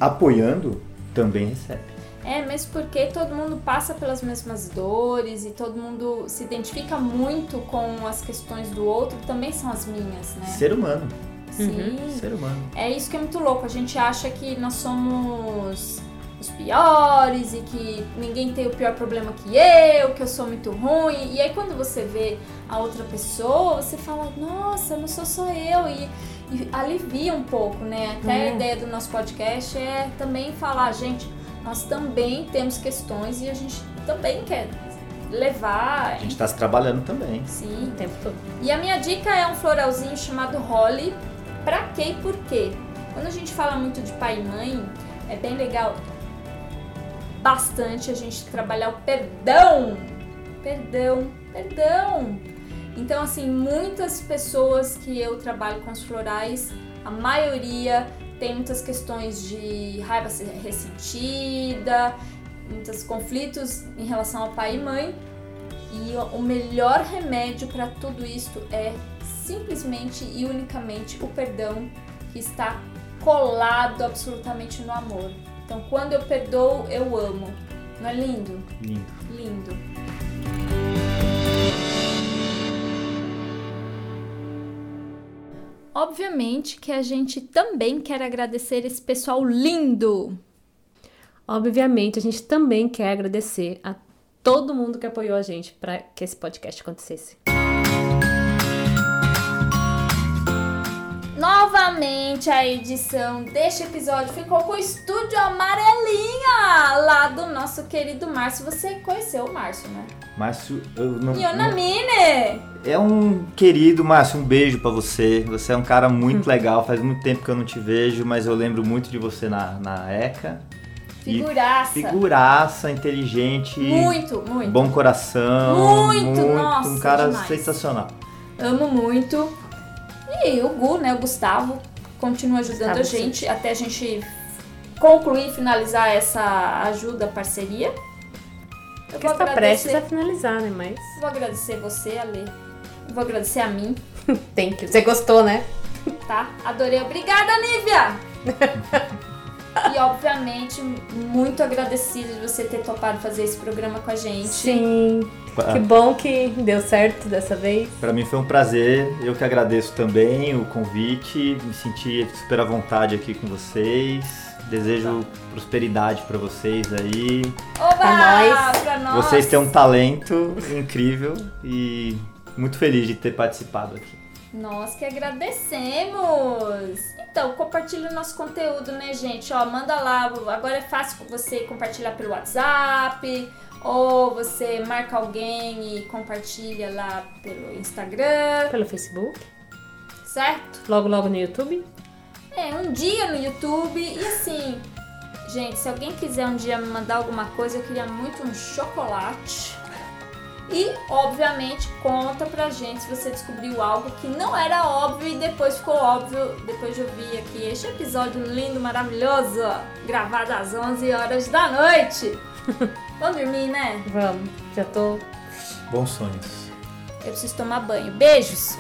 apoiando também recebe. É, mesmo porque todo mundo passa pelas mesmas dores e todo mundo se identifica muito com as questões do outro, também são as minhas, né? Ser humano, Sim. ser humano. É isso que é muito louco. A gente acha que nós somos os piores e que ninguém tem o pior problema que eu, que eu sou muito ruim. E aí quando você vê a outra pessoa, você fala, nossa, não sou só eu. E, e alivia um pouco, né? Até a É. ideia do nosso podcast é também falar, gente, nós também temos questões e a gente também quer levar. A gente tá se trabalhando também. Sim, O tempo todo. e a minha dica é um floralzinho chamado Holly. Pra quê e por quê? Quando a gente fala muito de pai e mãe, é bem legal bastante a gente trabalhar o perdão. Perdão, perdão. Então, assim, muitas pessoas que eu trabalho com os florais, a maioria tem muitas questões de raiva ressentida, muitos conflitos em relação ao pai e mãe. E o melhor remédio para tudo isso é simplesmente e unicamente o perdão que está colado absolutamente no amor. Então, quando eu perdoo, eu amo. Não é lindo? Lindo. Lindo. Obviamente que a gente também quer agradecer esse pessoal lindo. Obviamente, a gente também quer agradecer a todo mundo que apoiou a gente para que esse podcast acontecesse. Novamente a edição deste episódio ficou com o estúdio amarelinha lá do nosso querido Márcio. Você conheceu o Márcio, né? Márcio, eu não. Yonamine! É um querido, Márcio, um beijo para você. Você é um cara muito legal. Faz muito tempo que eu não te vejo, mas eu lembro muito de você na, na ECA. Figuraça. Figuraça, inteligente. Muito, muito. Bom coração. Muito, muito nossa, Um cara demais. sensacional. Amo muito. E o Gu, né, o Gustavo, continua ajudando Gustavo, a gente até a gente concluir e finalizar essa ajuda, parceria. Eu Que está prestes a finalizar, né? Mas. Vou agradecer você, Ale. Vou agradecer a mim, Thank you. Você gostou, né? tá? Adorei. Obrigada, Nívia! e, obviamente, muito agradecida de você ter topado fazer esse programa com a gente. Sim. Que bom que deu certo dessa vez. Para mim foi um prazer. Eu que agradeço também o convite. Me senti super à vontade aqui com vocês. Desejo prosperidade para vocês aí. Oba! Pra nós. Pra nós. Vocês têm um talento incrível e muito feliz de ter participado aqui. Nós que agradecemos! Então, compartilhe o nosso conteúdo, né, gente? Ó, manda lá. Agora é fácil você compartilhar pelo WhatsApp, ou você marca alguém e compartilha lá pelo Instagram, Pelo Facebook. certo? Logo, logo no YouTube. É, um dia no YouTube. E assim, gente, se alguém quiser um dia me mandar alguma coisa, eu queria muito um chocolate. E, obviamente, conta pra gente se você descobriu algo que não era óbvio e depois ficou óbvio depois de ouvir aqui este episódio lindo, maravilhoso, gravado às 11 horas da noite. Vamos dormir, né? Vamos. Já tô. Bons sonhos. Eu preciso tomar banho. Beijos!